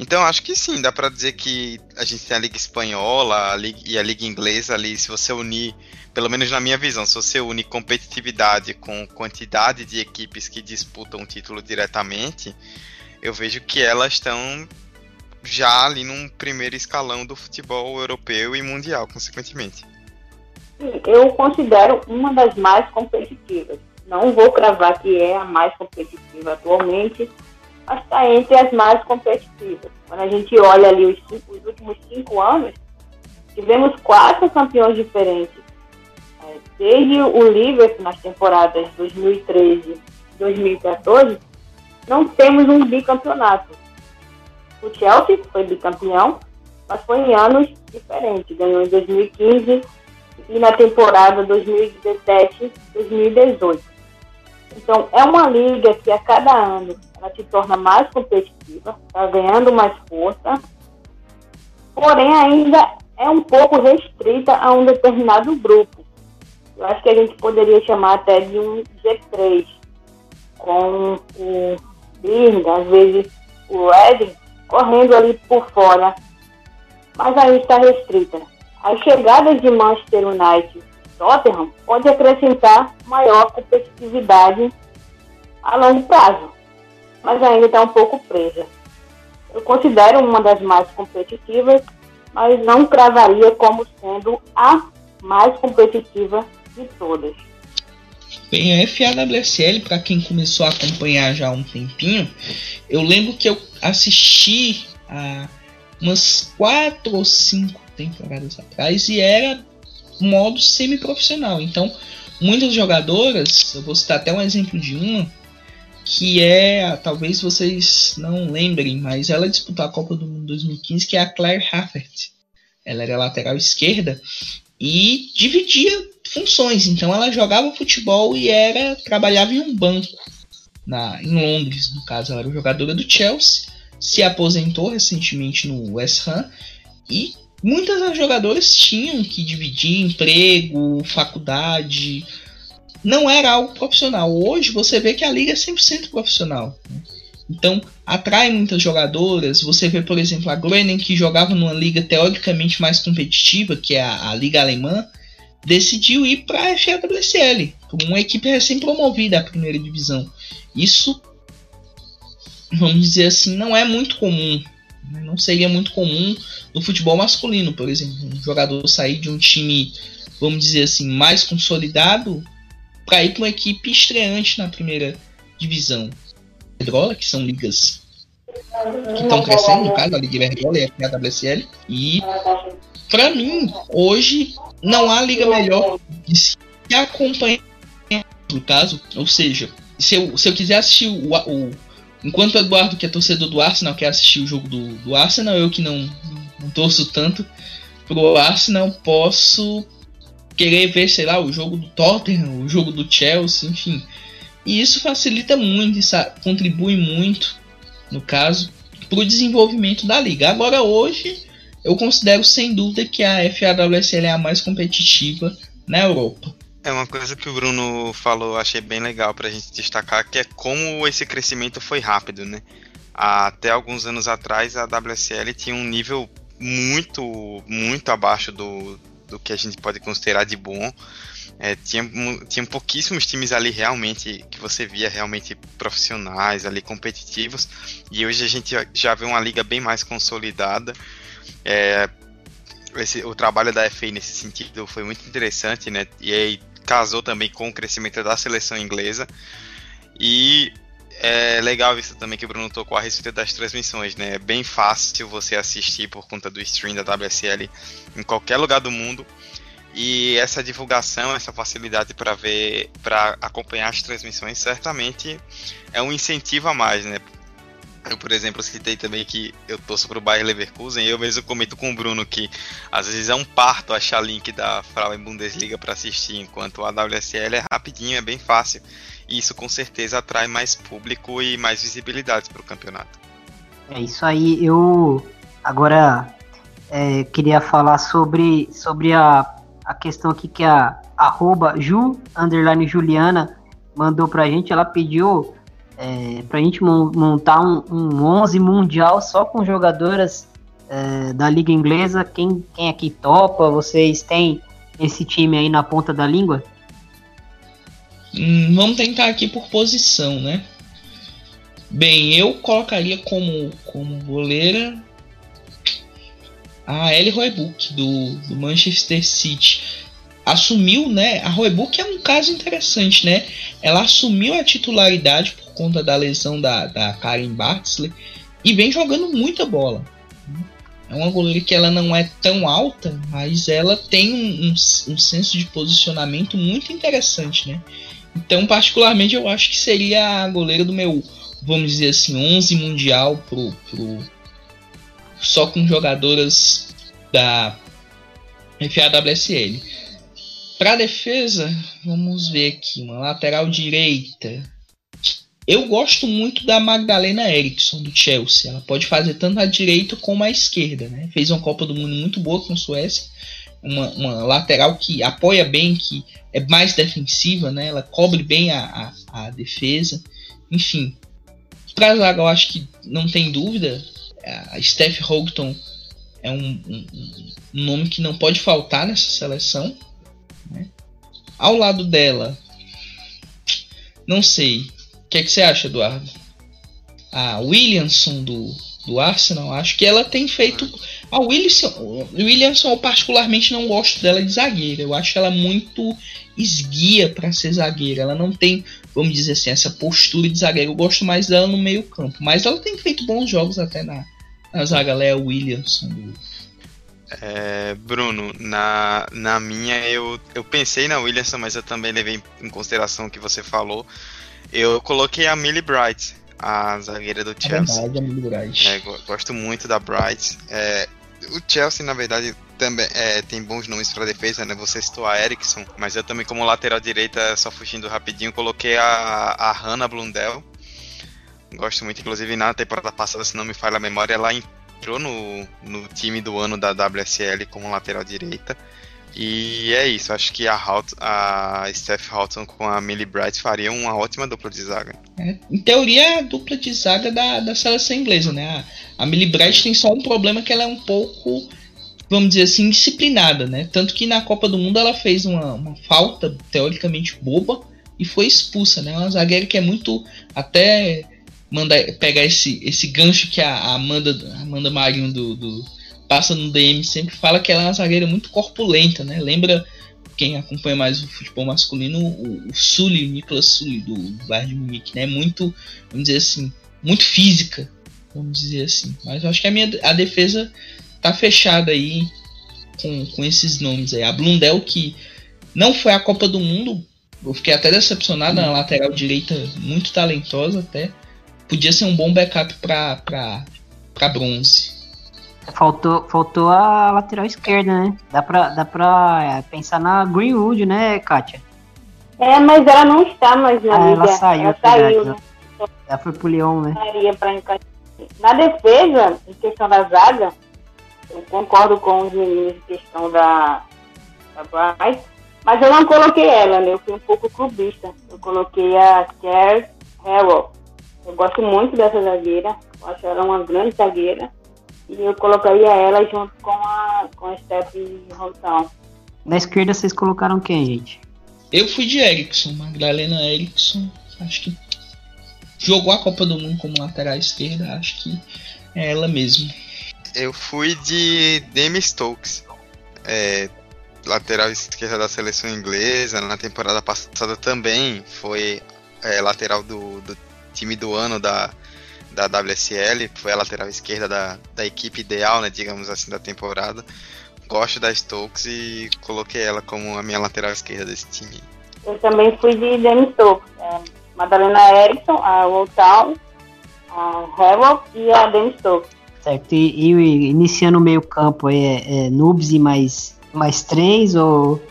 Então acho que sim, dá para dizer que a gente tem a Liga Espanhola a Liga, e a Liga Inglesa ali, se você unir, pelo menos na minha visão, se você unir competitividade com quantidade de equipes que disputam o título diretamente, eu vejo que elas estão já ali num primeiro escalão do futebol europeu e mundial, consequentemente. Eu considero uma das mais competitivas. Não vou cravar que é a mais competitiva atualmente, mas está entre as mais competitivas. Quando a gente olha ali os, cinco, os últimos cinco anos, tivemos quatro campeões diferentes. É, desde o Liverpool nas temporadas 2013 e 2014, não temos um bicampeonato. O Chelsea foi bicampeão, mas foi em anos diferentes. Ganhou em 2015 e na temporada 2017-2018. Então, é uma liga que a cada ano ela se torna mais competitiva, está ganhando mais força, porém ainda é um pouco restrita a um determinado grupo. Eu acho que a gente poderia chamar até de um G3, com o Birmingham, às vezes o Reading, correndo ali por fora, mas ainda está restrita. As chegadas de Manchester United Tottenham pode acrescentar maior competitividade a longo prazo, mas ainda está um pouco presa. Eu considero uma das mais competitivas, mas não cravaria como sendo a mais competitiva de todas. Bem, a FAWSL, para quem começou a acompanhar já há um tempinho, eu lembro que eu assisti a umas quatro ou cinco temporadas atrás e era modo semi-profissional. Então, muitas jogadoras, eu vou citar até um exemplo de uma, que é, talvez vocês não lembrem, mas ela disputou a Copa do Mundo 2015, que é a Claire Haffert. Ela era lateral esquerda e dividia funções. Então ela jogava futebol e era trabalhava em um banco na, em Londres, no caso, ela era jogadora do Chelsea, se aposentou recentemente no West Ham e muitas das jogadoras tinham que dividir emprego, faculdade, não era algo profissional. Hoje você vê que a liga é 100% profissional. Né? Então, atrai muitas jogadoras. Você vê, por exemplo, a Groningen, que jogava numa liga teoricamente mais competitiva, que é a, a Liga Alemã, decidiu ir para a FAWSL, uma equipe recém-promovida à primeira divisão. Isso, vamos dizer assim, não é muito comum. Né? Não seria muito comum no futebol masculino, por exemplo. Um jogador sair de um time, vamos dizer assim, mais consolidado para ir para uma equipe estreante na primeira divisão. Pedrola, que são ligas que estão crescendo, no caso, a Liga Iberdrola e a WSL. E, para mim, hoje, não há liga melhor de se acompanhar, no caso. Ou seja, se eu, se eu quiser assistir o, o, enquanto o Eduardo, que é torcedor do Arsenal, quer assistir o jogo do, do Arsenal, eu que não, não torço tanto pro Arsenal, posso querer ver, sei lá, o jogo do Tottenham, o jogo do Chelsea, enfim. E isso facilita muito, isso contribui muito, no caso, para o desenvolvimento da liga. Agora, hoje, eu considero sem dúvida que a FAWSL é a mais competitiva na Europa. É uma coisa que o Bruno falou, achei bem legal para a gente destacar, que é como esse crescimento foi rápido, né? Até alguns anos atrás, a WSL tinha um nível muito, muito abaixo do, do que a gente pode considerar de bom. É, tinha, tinha pouquíssimos times ali realmente que você via realmente profissionais ali competitivos. E hoje a gente já vê uma liga bem mais consolidada. É, esse, o trabalho da FA nesse sentido foi muito interessante né? E aí casou também com o crescimento da seleção inglesa. E é legal isso também que o Bruno tocou a respeito das transmissões, né? É bem fácil você assistir por conta do stream da WSL em qualquer lugar do mundo. E essa divulgação, essa facilidade para ver, para acompanhar as transmissões, certamente é um incentivo a mais, né? Eu, por exemplo, citei também que eu torço pro Bayer Leverkusen e eu mesmo comento com o Bruno que às vezes é um parto achar link da Frauen Bundesliga para assistir, enquanto a WSL é rapidinho, é bem fácil. E isso com certeza atrai mais público e mais visibilidade para o campeonato. É isso aí. Eu agora é, queria falar sobre, sobre a a questão aqui que a arroba Ju, underline Juliana, mandou pra gente, ela pediu é, pra gente montar um, um 11 mundial só com jogadoras é, da Liga Inglesa. Quem, quem aqui topa? Vocês têm esse time aí na ponta da língua? Vamos tentar aqui por posição, né? Bem, eu colocaria como, como goleira a Ellie Roebuck do, do Manchester City assumiu, né? A Roebuck é um caso interessante, né? Ela assumiu a titularidade por conta da lesão da, da Karen Bartsley e vem jogando muita bola. É uma goleira que ela não é tão alta, mas ela tem um, um, um senso de posicionamento muito interessante, né? Então, particularmente, eu acho que seria a goleira do meu, vamos dizer assim, 11 mundial pro, pro só com jogadoras da FAWSL. Para defesa, vamos ver aqui, uma lateral direita. Eu gosto muito da Magdalena Eriksson do Chelsea. Ela pode fazer tanto a direita como a esquerda, né? Fez uma Copa do Mundo muito boa com a Suécia. Uma, uma, lateral que apoia bem, que é mais defensiva, né? Ela cobre bem a, a, a defesa. Enfim, para zaga eu acho que não tem dúvida a Steph Houghton é um, um, um, nome que não pode faltar nessa seleção. Né? Ao lado dela, não sei. O que, é que você acha, Eduardo? A Williamson do, do Arsenal, acho que ela tem feito. A Williamson, Williamson, eu particularmente não gosto dela de zagueira. Eu acho ela muito esguia para ser zagueira. Ela não tem, vamos dizer assim, essa postura de zagueira. Eu gosto mais dela no meio-campo. Mas ela tem feito bons jogos até na, na zaga. Ela é Williamson. É, Bruno, na, na minha eu, eu pensei na Williamson, mas eu também levei em consideração o que você falou. Eu coloquei a Millie Bright, a zagueira do é Chelsea. É verdade, a Millie Bright. É, gosto muito da Bright. É, o Chelsea, na verdade, também é, tem bons nomes para defesa, né? Você citou a Eriksson, mas eu também, como lateral direita, só fugindo rapidinho, coloquei a, a Hannah Blundell. Gosto muito, inclusive na temporada passada, se não me falha a memória, ela entrou no, no time do ano da WSL como lateral direita. E é isso, acho que a, Hout, a Steph Houghton com a Millie Bright faria uma ótima dupla de zaga. É, em teoria, é a dupla de zaga da, da seleção inglesa, né? A, a Millie Bright tem só um problema que ela é um pouco, vamos dizer assim, disciplinada, né? Tanto que na Copa do Mundo ela fez uma, uma falta teoricamente boba e foi expulsa, né? Uma zagueira que é muito até manda pegar esse, esse gancho que a Amanda, Amanda Marinho do, do passa no DM sempre fala que ela é uma zagueira muito corpulenta, né? Lembra quem acompanha mais o futebol masculino, o, o Sully, o Nicolas Sully do, do Bayern de Munique, né? Muito, vamos dizer assim, muito física, vamos dizer assim. Mas eu acho que a minha a defesa tá fechada aí com, com esses nomes aí. A Blundell que não foi a Copa do Mundo, eu fiquei até decepcionado na lateral direita, muito talentosa até. podia ser um bom backup pra bronze. Faltou, faltou a lateral esquerda, né? Dá pra, dá pra é, pensar na Greenwood, né, Kátia? É, mas ela não está mais na Ah, liga. ela saiu, ela saiu, né? Ela foi pro Lyon, né? Na defesa, em questão da zaga, eu concordo com os meninos em questão da, da Bryce, mas eu não coloquei ela, né? Eu fui um pouco clubista. Eu coloquei a Claire Harrell. Eu gosto muito dessa zagueira. Eu acho ela uma grande zagueira. E eu colocaria ela junto com a, com a Stephanie Rontão. Na esquerda vocês colocaram quem, gente? Eu fui de Erickson, Magdalena Erickson. Acho que jogou a Copa do Mundo como lateral esquerda. Acho que é ela mesmo. Eu fui de Demi Stokes, é, lateral esquerda da seleção inglesa. Na temporada passada também foi é, lateral do, do time do ano da, da WSL. Foi a lateral esquerda da, da equipe ideal, né, digamos assim, da temporada. Gosto da Stokes e coloquei ela como a minha lateral esquerda desse time. Eu também fui de Demi Stokes. É, Madalena Erickson, a Woltown, a Harrell e a Demi Stokes. Certo. E, e iniciando o meio campo aí, é, é Nubes e mais, mais três ou,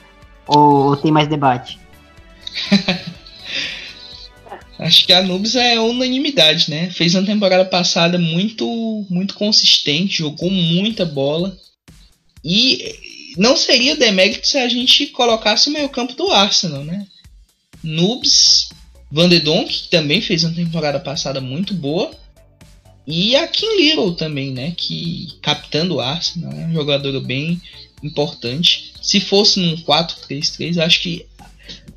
ou, ou tem mais debate? *laughs* Acho que a Nubes é unanimidade, né? Fez uma temporada passada muito, muito consistente, jogou muita bola. E não seria demérito se a gente colocasse o meio campo do Arsenal, né? Nubes, Van de Donk, que também fez uma temporada passada muito boa. E a Kim Little também, né? Que capitã do Arsenal, é uma jogadora bem importante. Se fosse num 4-3-3, acho que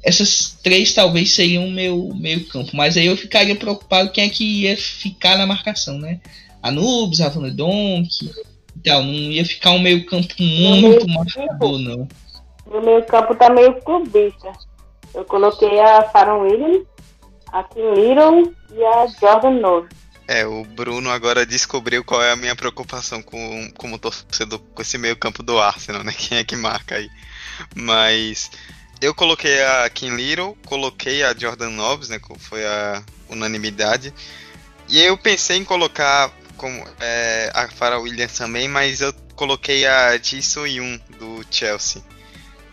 essas três talvez seriam o meu meio campo. Mas aí eu ficaria preocupado quem é que ia ficar na marcação, né? A Nubes, a Van de Donk. Então, não ia ficar um meio campo muito marcador, não. O meio campo tá meio clubista. Eu coloquei a Faron Williams, a Kim Little e a Jordan Novo. É, o Bruno agora descobriu qual é a minha preocupação com, como torcedor com esse meio campo do Arsenal, né? Quem é que marca aí. Mas eu coloquei a Kim Little, coloquei a Jordan Noves, né? Foi a unanimidade. E eu pensei em colocar como é, a Farah Williams também, mas eu coloquei a Ji Soo-yoon do Chelsea.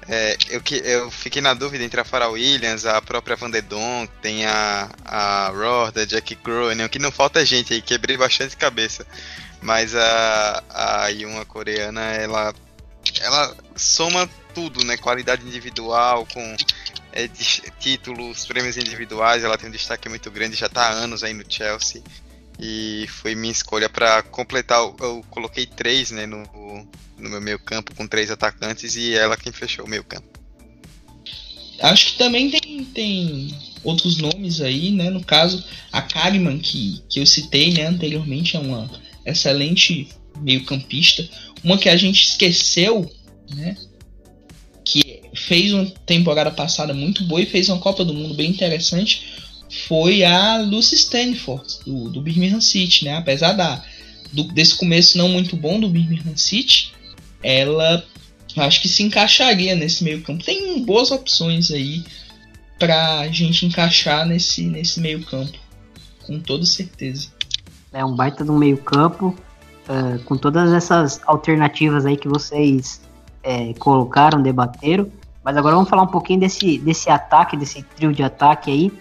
É, eu, eu fiquei na dúvida entre a Farah Williams, a própria Van de Donk, tem a, a Rorda, Jack Groening, o que não falta gente aí, quebrei bastante cabeça. Mas a, a Yuma coreana, ela, ela soma tudo, né? Qualidade individual, com é, títulos, prêmios individuais, ela tem um destaque muito grande, já está há anos aí no Chelsea. E foi minha escolha para completar. Eu coloquei três né, no, no meu meio campo com três atacantes e ela quem fechou o meio campo. Acho que também tem, tem outros nomes aí, né? No caso, a Kariman, que, que eu citei né, anteriormente, é uma excelente meio-campista. Uma que a gente esqueceu, né? Que fez uma temporada passada muito boa e fez uma Copa do Mundo bem interessante. Foi a Lucy Stanford, do, do Birmingham City, né? Apesar da, do, desse começo não muito bom do Birmingham City, ela acho que se encaixaria nesse meio campo. Tem boas opções aí pra gente encaixar nesse, nesse meio campo, com toda certeza. É um baita do meio campo, uh, com todas essas alternativas aí que vocês é, colocaram, debateram. Mas agora vamos falar um pouquinho desse, desse ataque, desse trio de ataque aí.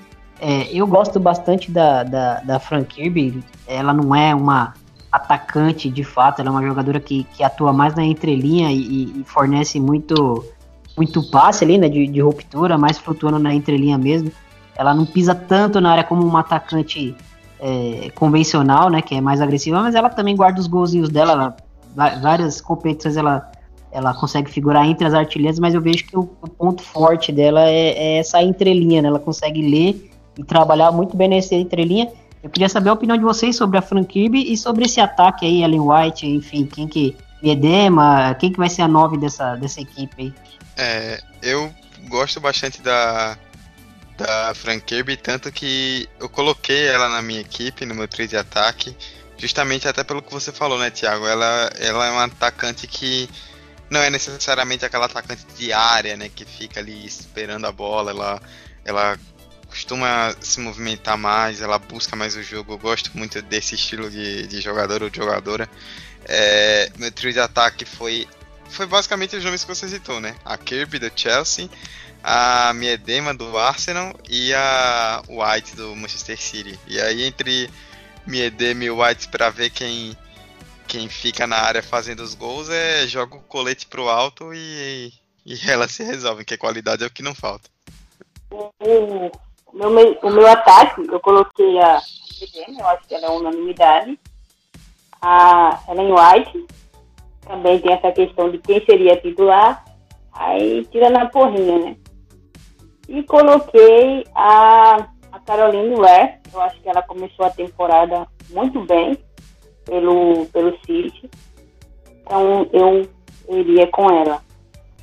É, eu gosto bastante da, da, da Fran Kirby. Ela não é uma atacante de fato, ela é uma jogadora que, que atua mais na entrelinha e, e fornece muito, muito passe ali, né, de, de, ruptura, mais flutuando na entrelinha mesmo. Ela não pisa tanto na área como uma atacante é, convencional, né, que é mais agressiva, mas ela também guarda os golzinhos dela. Ela, várias competições ela, ela consegue figurar entre as artilheiras, mas eu vejo que o, o ponto forte dela é, é essa entrelinha, né, ela consegue ler e trabalhar muito bem nessa entrelinha. Eu queria saber a opinião de vocês sobre a Fran Kirby e sobre esse ataque aí, Ellen White, enfim, quem que. Edema, quem que vai ser a nove dessa, dessa equipe aí? É, eu gosto bastante da, da Fran Kirby, tanto que eu coloquei ela na minha equipe, no meu trio de ataque, justamente até pelo que você falou, né, Thiago? Ela, ela é uma atacante que não é necessariamente aquela atacante de área, né, que fica ali esperando a bola, ela, ela costuma se movimentar mais, ela busca mais o jogo. Eu gosto muito desse estilo de, de jogador ou de jogadora. É, meu trio de ataque foi, foi basicamente os nomes que você citou, né? A Kirby do Chelsea, a Miedema do Arsenal e a White do Manchester City. E aí entre Miedema e White para ver quem quem fica na área fazendo os gols é joga o colete pro alto e, e ela se resolve, que a qualidade é o que não falta. O, meu, o meu ataque, eu coloquei a eu acho que ela é unanimidade. A Ellen White, também tem essa questão de quem seria titular. Aí tira na porrinha, né? E coloquei a, a Caroline Ware. Eu acho que ela começou a temporada muito bem pelo, pelo City. Então eu, iria com ela,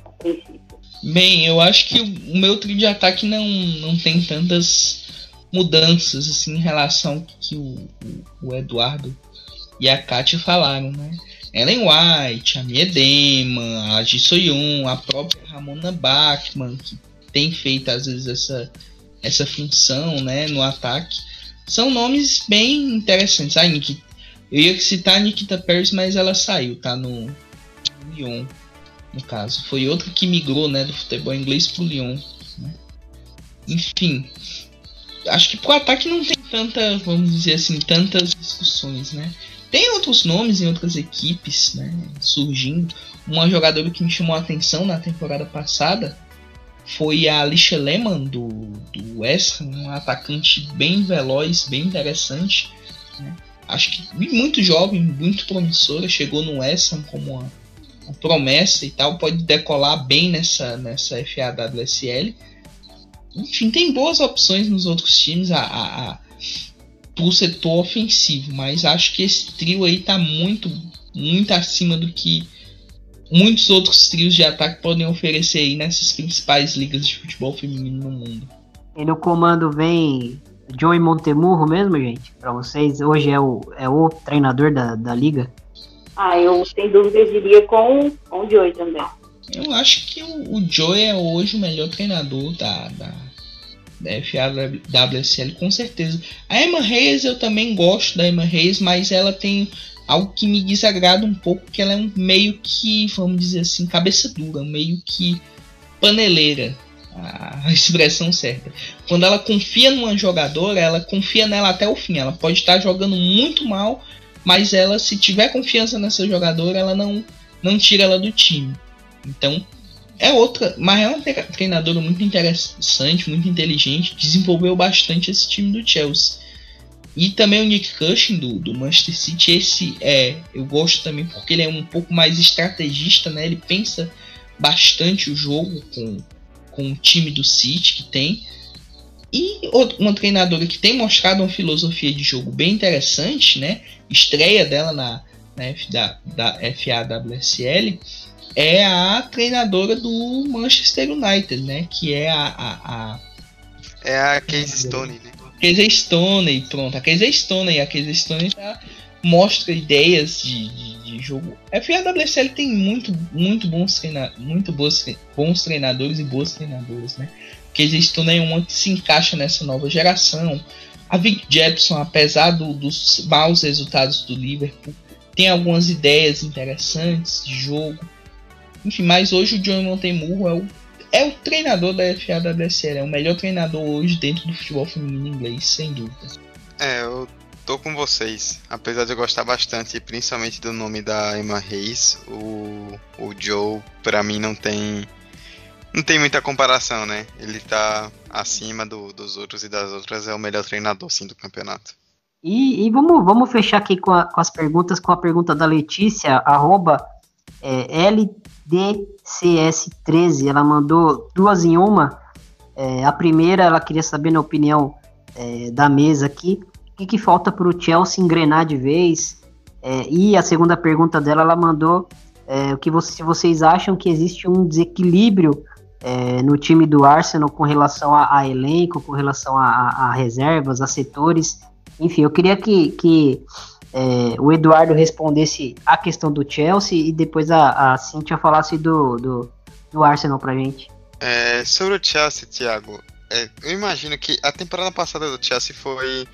a princípio. Bem, eu acho que o meu trio de ataque não, não tem tantas mudanças assim em relação ao que o, o, o Eduardo e a Kátia falaram, né? Ellen White, a Miedema, a Ji Soyun, a própria Ramona Bachmann, que tem feito às vezes essa, essa função né, no ataque, são nomes bem interessantes. A Nikita, eu ia citar a Nikita Paris, mas ela saiu, tá no, no Lyon, no caso. Foi outra que migrou né, do futebol inglês pro Lyon. Né? Enfim, acho que pro ataque não tem tanta, vamos dizer assim, tantas discussões, né? Tem outros nomes em outras equipes, né, surgindo. Uma jogadora que me chamou a atenção na temporada passada foi a Alicia Lehmann do, do West Ham, um atacante bem veloz, bem interessante. Né? Acho que muito jovem, muito promissora, chegou no West Ham como uma, uma, promessa e tal, pode decolar bem nessa, nessa FAWSL. Enfim, tem boas opções nos outros times a, a, a, pro setor ofensivo, mas acho que esse trio aí tá muito, muito acima do que muitos outros trios de ataque podem oferecer aí nessas principais ligas de futebol feminino no mundo. E no comando vem Joey Montemurro mesmo, gente? Para vocês, hoje é o, é o treinador da, da liga? Ah, eu sem dúvida diria com, com o Joey também. Eu acho que o, o Joey é hoje o melhor treinador da, da, da FAWSL, com certeza. A Emma Reis, eu também gosto da Emma Reis, mas ela tem algo que me desagrada um pouco, que ela é um meio que, vamos dizer assim, cabeça dura, meio que paneleira, a expressão certa. Quando ela confia numa jogadora, ela confia nela até o fim. Ela pode estar jogando muito mal, mas ela, se tiver confiança nessa jogadora, ela não, não tira ela do time. Então, é outra, mas é uma treinadora muito interessante, muito inteligente, desenvolveu bastante esse time do Chelsea. E também o Nick Cushing do, do Manchester City, esse é, eu gosto também porque ele é um pouco mais estrategista, né? Ele pensa bastante o jogo com, com o time do City que tem. E uma treinadora que tem mostrado uma filosofia de jogo bem interessante, né? Estreia dela na, na F, da, da FAWSL é a treinadora do Manchester United, né? Que é a. a, a é a Case Stone, né? Casey Stone, pronto. A Casey Stone, a Casey Stone tá, mostra ideias de, de, de, jogo. A FAWSL tem muito, muito bons, treina, muito bons, bons treinadores e boas treinadoras, né? Casey Stone é uma que se encaixa nessa nova geração. A Vic Jepson, apesar do, dos maus resultados do Liverpool, tem algumas ideias interessantes de jogo. Enfim, mas hoje o John Montemurro é o é o treinador da FAWSL, é o melhor treinador hoje dentro do futebol feminino inglês, sem dúvida. É, eu tô com vocês. Apesar de eu gostar bastante, principalmente do nome da Emma Reis, o, o Joe, pra mim, não tem. Não tem muita comparação, né? Ele tá acima do, dos outros e das outras, é o melhor treinador, sim, do campeonato. E, e vamos, vamos fechar aqui com, a, com, as perguntas, com a pergunta da Letícia, arroba é, L DCS13, ela mandou duas em uma. É, a primeira, ela queria saber, na opinião é, da mesa aqui, o que, que falta para o Chelsea engrenar de vez. É, e a segunda pergunta dela, ela mandou é, o que você, vocês acham que existe um desequilíbrio é, no time do Arsenal com relação a, a elenco, com relação a, a, a, reservas, a setores. Enfim, eu queria que, que é, o Eduardo respondesse a questão do Chelsea e depois a, a Cintia falasse do, do, do Arsenal gente. É, sobre o Chelsea, Thiago, é, eu imagino que a temporada passada do Chelsea foi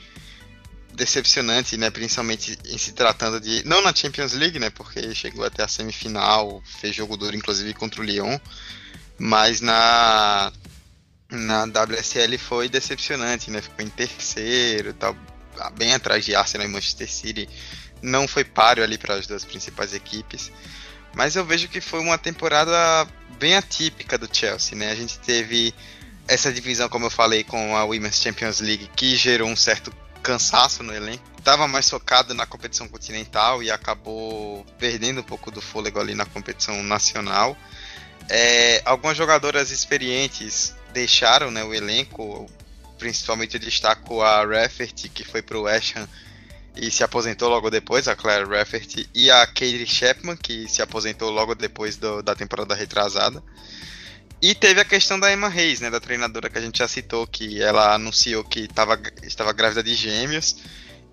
decepcionante, né? Principalmente em se tratando de. Não na Champions League, né? Porque chegou até a semifinal, fez jogo duro, inclusive, contra o Lyon. Mas na. Na WSL foi decepcionante, né? Ficou em terceiro tal. Bem atrás de Arsenal e Manchester City. Não foi páreo ali para as duas principais equipes. Mas eu vejo que foi uma temporada bem atípica do Chelsea, né? A gente teve essa divisão, como eu falei, com a Women's Champions League, que gerou um certo cansaço no elenco. Tava mais focado na competição continental e acabou perdendo um pouco do fôlego ali na competição nacional. É, algumas jogadoras experientes deixaram né, o elenco, principalmente eu destaco a Rafferty, que foi para o West Ham e se aposentou logo depois, a Claire Rafferty, e a Katie Chapman, que se aposentou logo depois do, da temporada retrasada. E teve a questão da Emma Reis, né, da treinadora que a gente já citou, que ela anunciou que tava, estava grávida de gêmeos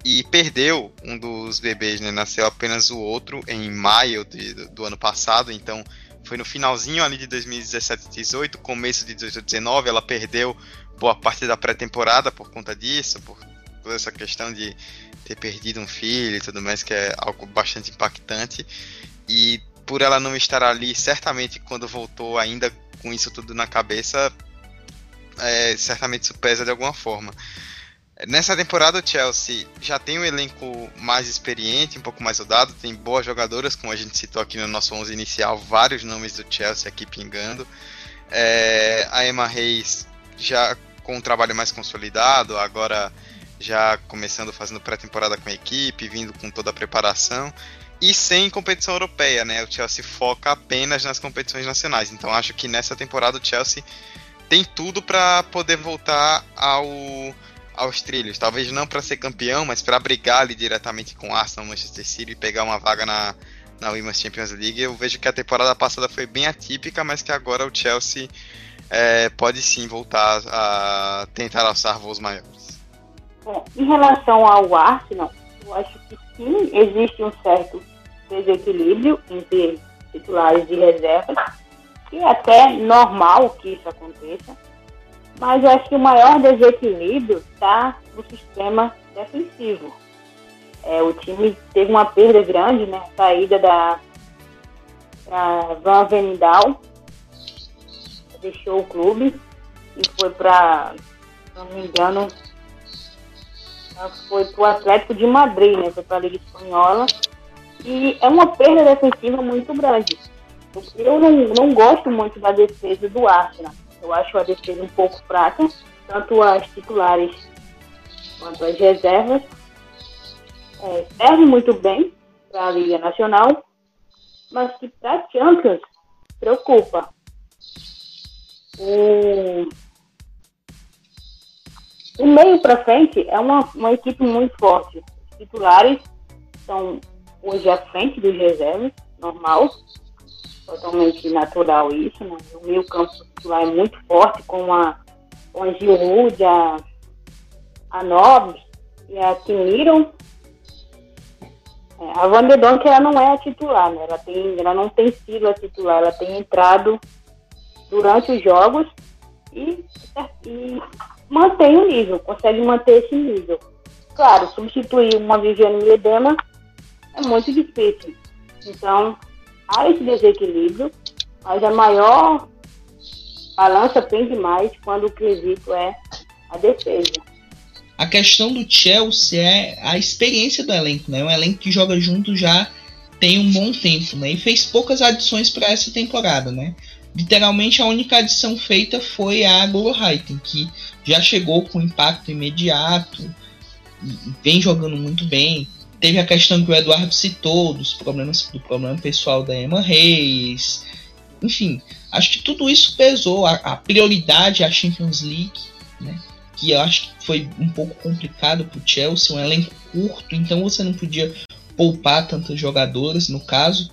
e perdeu um dos bebês, né, nasceu apenas o outro em maio de, do, ano passado, então foi no finalzinho ali de 2017 18, começo de 2018 19, ela perdeu boa parte da pré-temporada por conta disso, por toda essa questão de ter perdido um filho e tudo mais, que é algo bastante impactante. E por ela não estar ali, certamente quando voltou ainda com isso tudo na cabeça, é, certamente isso pesa de alguma forma. Nessa temporada o Chelsea já tem um elenco mais experiente, um pouco mais rodado, tem boas jogadoras, como a gente citou aqui no nosso 11 inicial, vários nomes do Chelsea aqui pingando. É, a Emma Reis já com um trabalho mais consolidado, agora já começando fazendo pré-temporada com a equipe, vindo com toda a preparação e sem competição europeia, né? O Chelsea foca apenas nas competições nacionais. Então acho que nessa temporada o Chelsea tem tudo para poder voltar ao aos trilhos. Talvez não para ser campeão, mas para brigar ali diretamente com Arsenal, Manchester City e pegar uma vaga na na Women's Champions League. Eu vejo que a temporada passada foi bem atípica, mas que agora o Chelsea é, pode sim voltar a tentar alçar voos maiores. Bom, em relação ao Arsenal, eu acho que sim, existe um certo desequilíbrio entre titulares e reservas, e é até normal que isso aconteça, mas eu acho que o maior desequilíbrio está no sistema defensivo. É, o time teve uma perda grande, né? Saída da, Van Venidal, deixou o clube e foi para, não me engano, foi para o Atlético de Madrid, né? Foi para a Liga Espanhola. E é uma perda defensiva muito grande. Eu não, não gosto muito da defesa do Arsenal. Eu acho a defesa um pouco fraca, tanto as titulares quanto as reservas. É, muito bem para a Liga Nacional, mas que para Champions preocupa. O o meio para frente é uma, uma equipe muito forte. Os titulares são hoje à frente dos reservas, normal, totalmente natural isso. Né? O meio campo titular é muito forte, com a, com a Giroud, a, a Nobres e a Timiron. É, a Van de Donk, ela não é a titular, né? ela, tem, ela não tem sido a titular, ela tem entrado durante os jogos e, e mantém o nível, consegue manter esse nível. Claro, substituir uma Viviane Miedema é muito difícil. Então, há esse desequilíbrio, mas a maior balança pende mais quando o quesito é a defesa. A questão do Chelsea é a experiência do elenco, né? Um elenco que joga junto já tem um bom tempo, né? E fez poucas adições para essa temporada, né? Literalmente a única adição feita foi a Golohaiten, que já chegou com impacto imediato, vem jogando muito bem. Teve a questão que o Eduardo citou dos problemas do problema pessoal da Emma Reis. Enfim, acho que tudo isso pesou. A, a prioridade é a Champions League, né? que eu acho que foi um pouco complicado para o Chelsea, um elenco curto, então você não podia poupar tantos jogadores no caso.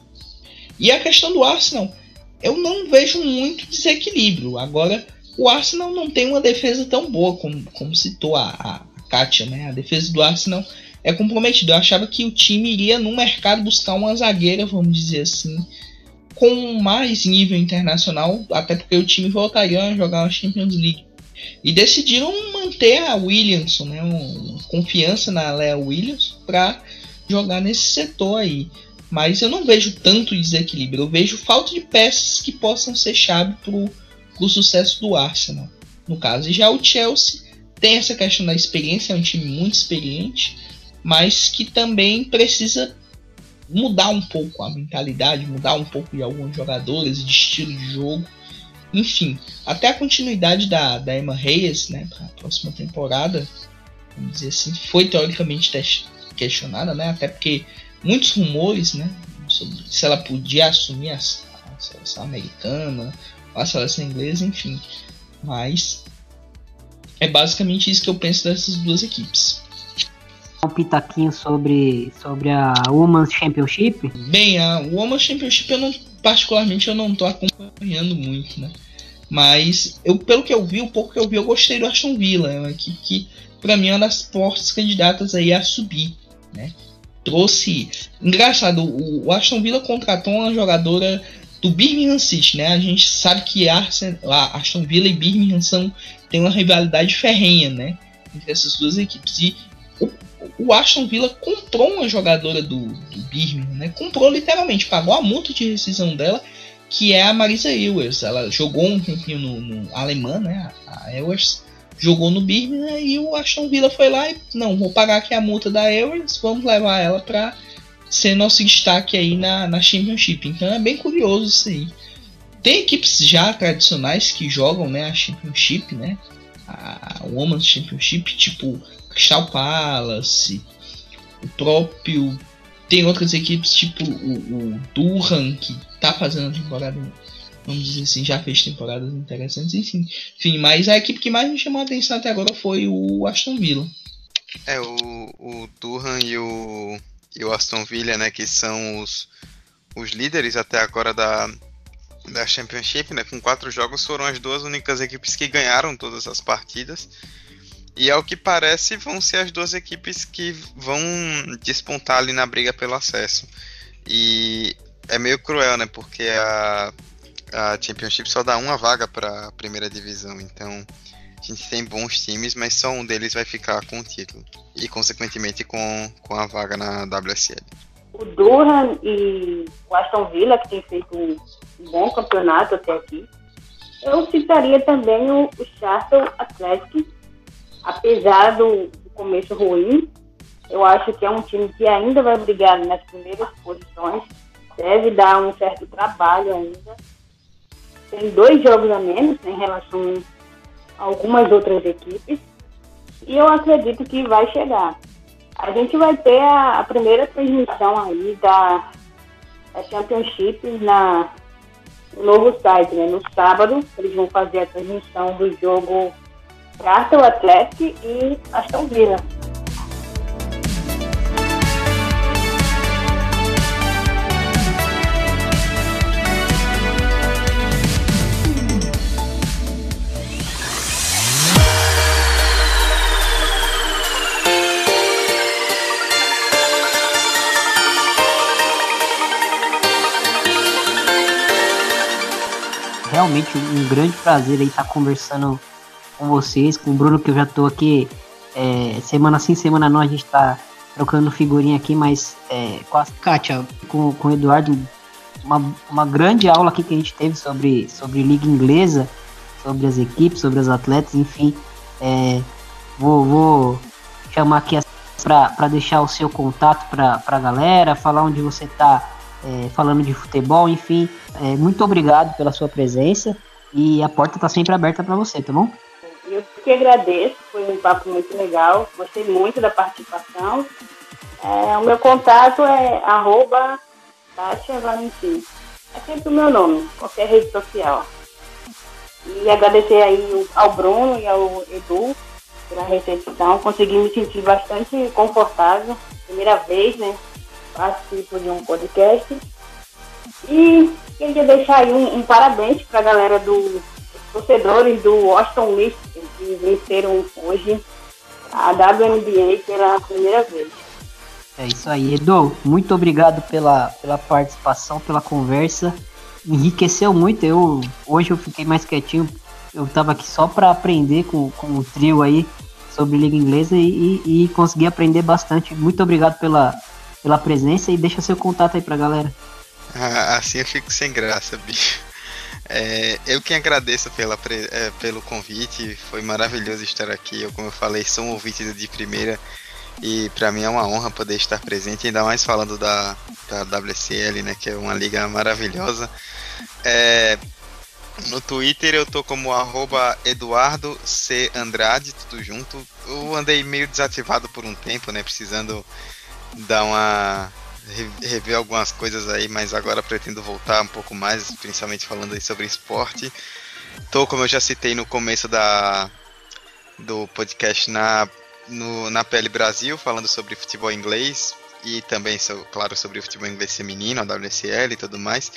E a questão do Arsenal, eu não vejo muito desequilíbrio. Agora, o Arsenal não tem uma defesa tão boa como, como citou a, a Katia, né? A defesa do Arsenal é comprometida. Eu achava que o time iria no mercado buscar uma zagueira, vamos dizer assim, com mais nível internacional, até porque o time voltaria a jogar a Champions League. E decidiram manter a Williamson, né? Um, confiança na Lea Williams para jogar nesse setor aí. Mas eu não vejo tanto desequilíbrio. Eu vejo falta de peças que possam ser chave pro, pro sucesso do Arsenal. No caso, e já o Chelsea tem essa questão da experiência, é um time muito experiente, mas que também precisa mudar um pouco a mentalidade, mudar um pouco de alguns jogadores, de estilo de jogo. Enfim, até a continuidade da, da Emma Reyes né, para a próxima temporada, vamos dizer assim, foi teoricamente questionada, né, até porque muitos rumores né, sobre se ela podia assumir a, a seleção americana, a seleção inglesa, enfim. Mas é basicamente isso que eu penso dessas duas equipes um pitaquinho sobre, sobre a Women's Championship? Bem, a Women's Championship eu não, particularmente eu não tô acompanhando muito, né? Mas eu, pelo que eu vi, o pouco que eu vi, eu gostei do Aston Villa, é uma equipe que para mim é uma das fortes candidatas aí a subir, né? Trouxe, engraçado, o, o Aston Villa contratou uma jogadora do Birmingham City, né? A gente sabe que Arsenal, Aston Villa e Birmingham são tem uma rivalidade ferrenha, né? Entre essas duas equipes. E o Aston Villa comprou uma jogadora do, do Birmingham, né? Comprou literalmente, pagou a multa de rescisão dela, que é a Marisa Ewers. Ela jogou um tempinho no, no alemã, né? A Ewers jogou no Birmingham e o Aston Villa foi lá e não, vou pagar aqui a multa da Ewers, vamos levar ela para ser nosso destaque aí na, na Championship. Então é bem curioso isso aí. Tem equipes já tradicionais que jogam, né, a Championship, né? A Women's Championship, tipo Crystal Palace, o próprio. Tem outras equipes tipo o, o Durham, que tá fazendo temporada. Vamos dizer assim, já fez temporadas interessantes, enfim. Enfim, mas a equipe que mais me chamou a atenção até agora foi o Aston Villa. É, o, o Durham e o, e o Aston Villa, né, que são os, os líderes até agora da, da Championship, né, com quatro jogos, foram as duas únicas equipes que ganharam todas as partidas. E ao que parece, vão ser as duas equipes que vão despontar ali na briga pelo acesso. E é meio cruel, né? Porque a, a Championship só dá uma vaga para a primeira divisão. Então a gente tem bons times, mas só um deles vai ficar com o título. E consequentemente com, com a vaga na WSL. O Durham e o Aston Villa, que tem feito um bom campeonato até aqui. Eu citaria também o, o Charlton Athletic, apesar do, começo ruim, eu acho que é um time que ainda vai brigar nas primeiras posições, deve dar um certo trabalho ainda. Tem dois jogos a menos em relação a algumas outras equipes, e eu acredito que vai chegar. A gente vai ter a, a primeira transmissão aí da, da Championship na, no novo site, né? No sábado, eles vão fazer a transmissão do jogo O Atlético e Aston Villa. realmente um grande prazer aí estar conversando com vocês, com o Bruno, que eu já tô aqui é, semana sim, semana não, a gente tá trocando figurinha aqui, mas é, com a Kátia, com, com o Eduardo, uma, uma grande aula aqui que a gente teve sobre, sobre liga inglesa, sobre as equipes, sobre os atletas, enfim. É, vou, vou chamar aqui para deixar o seu contato para a galera, falar onde você está é, falando de futebol, enfim. É, muito obrigado pela sua presença e a porta está sempre aberta para você, tá bom? Eu que agradeço, foi um papo muito legal, gostei muito da participação. É, o meu contato é arroba Tátia Valentim. É sempre o meu nome, qualquer rede social. E agradecer aí ao Bruno e ao Edu pela recepção. Consegui me sentir bastante confortável. Primeira vez, né? Participo de um podcast. E queria deixar aí um, um parabéns para a galera do torcedores do Washington Mystics que venceram hoje a WNBA pela primeira vez. É isso aí, Edu. Muito obrigado pela, pela participação, pela conversa. Enriqueceu muito. Eu hoje eu fiquei mais quietinho eu tava aqui só para aprender com, com o trio aí sobre Liga Inglesa e, e, e consegui aprender bastante. Muito obrigado pela, pela presença e deixa seu contato aí pra galera. Ah, assim eu fico sem graça, bicho. É, eu que agradeço pela, é, pelo convite, foi maravilhoso estar aqui. Eu, como eu falei, sou um ouvinte de primeira e para mim é uma honra poder estar presente, ainda mais falando da, da WCL, né, que é uma liga maravilhosa. É, no Twitter eu tô como arroba Eduardo C. Andrade, tudo junto. Eu andei meio desativado por um tempo, né? Precisando dar uma. Rever algumas coisas aí, mas agora pretendo voltar um pouco mais, principalmente falando aí sobre esporte. Tô, como eu já citei no começo da, do podcast na, no, na Pele Brasil, falando sobre futebol inglês e também, claro, sobre futebol inglês feminino, a WSL e tudo mais.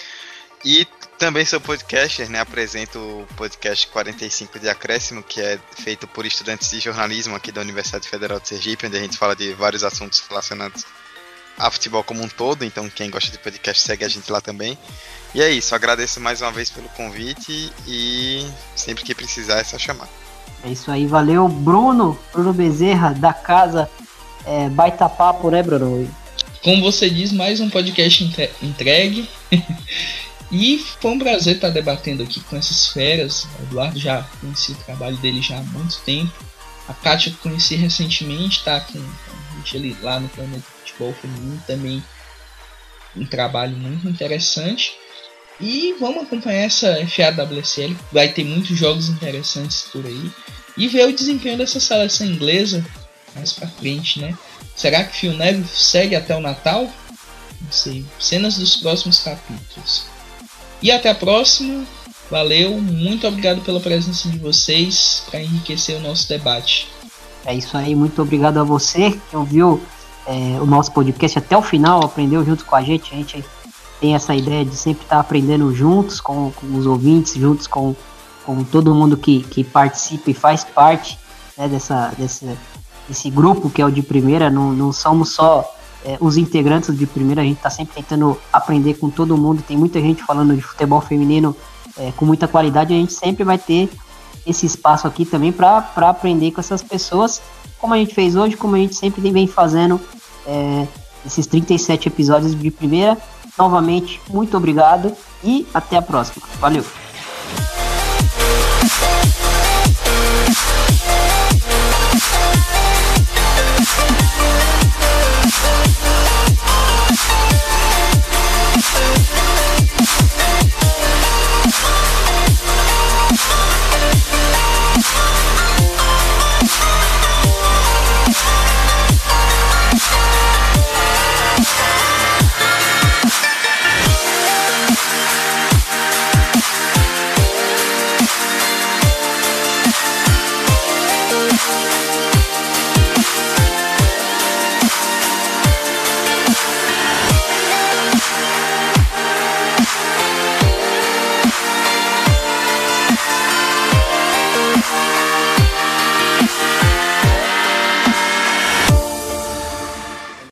E também sou podcaster, né? Apresento o podcast 45 de Acréscimo, que é feito por estudantes de jornalismo aqui da Universidade Federal de Sergipe, onde a gente fala de vários assuntos relacionados a futebol como um todo. Então, quem gosta de podcast segue a gente lá também. E é isso, agradeço mais uma vez pelo convite e sempre que precisar é só chamar. É isso aí, valeu, Bruno, Bruno Bezerra, da casa. É, baita papo, né, Bruno? Como você diz, mais um podcast entregue. *laughs* E foi um prazer estar debatendo aqui com essas feras. O Eduardo já conheci o trabalho dele já há muito tempo. A Kátia conheci recentemente, está com a gente ali lá no Planeta Futebol Feminino também. Um trabalho muito interessante. E vamos acompanhar essa FAWSL. Vai ter muitos jogos interessantes por aí. E ver o desempenho dessa seleção inglesa mais pra frente, né? Será que Phil Neville segue até o Natal? Não sei. Cenas dos próximos capítulos. E até a próxima. Valeu, muito obrigado pela presença de vocês para enriquecer o nosso debate. É isso aí, muito obrigado a você que ouviu é, o nosso podcast até o final, aprendeu junto com a gente. A gente tem essa ideia de sempre estar aprendendo juntos com, com os ouvintes, juntos com, com todo mundo que, que participa e faz parte né, dessa, desse, desse grupo que é o de primeira. Não, não somos só é, os integrantes de primeira, a gente está sempre tentando aprender com todo mundo. Tem muita gente falando de futebol feminino é, com muita qualidade. A gente sempre vai ter esse espaço aqui também para aprender com essas pessoas, como a gente fez hoje, como a gente sempre vem fazendo é, esses 37 episódios de primeira. Novamente, muito obrigado e até a próxima. Valeu!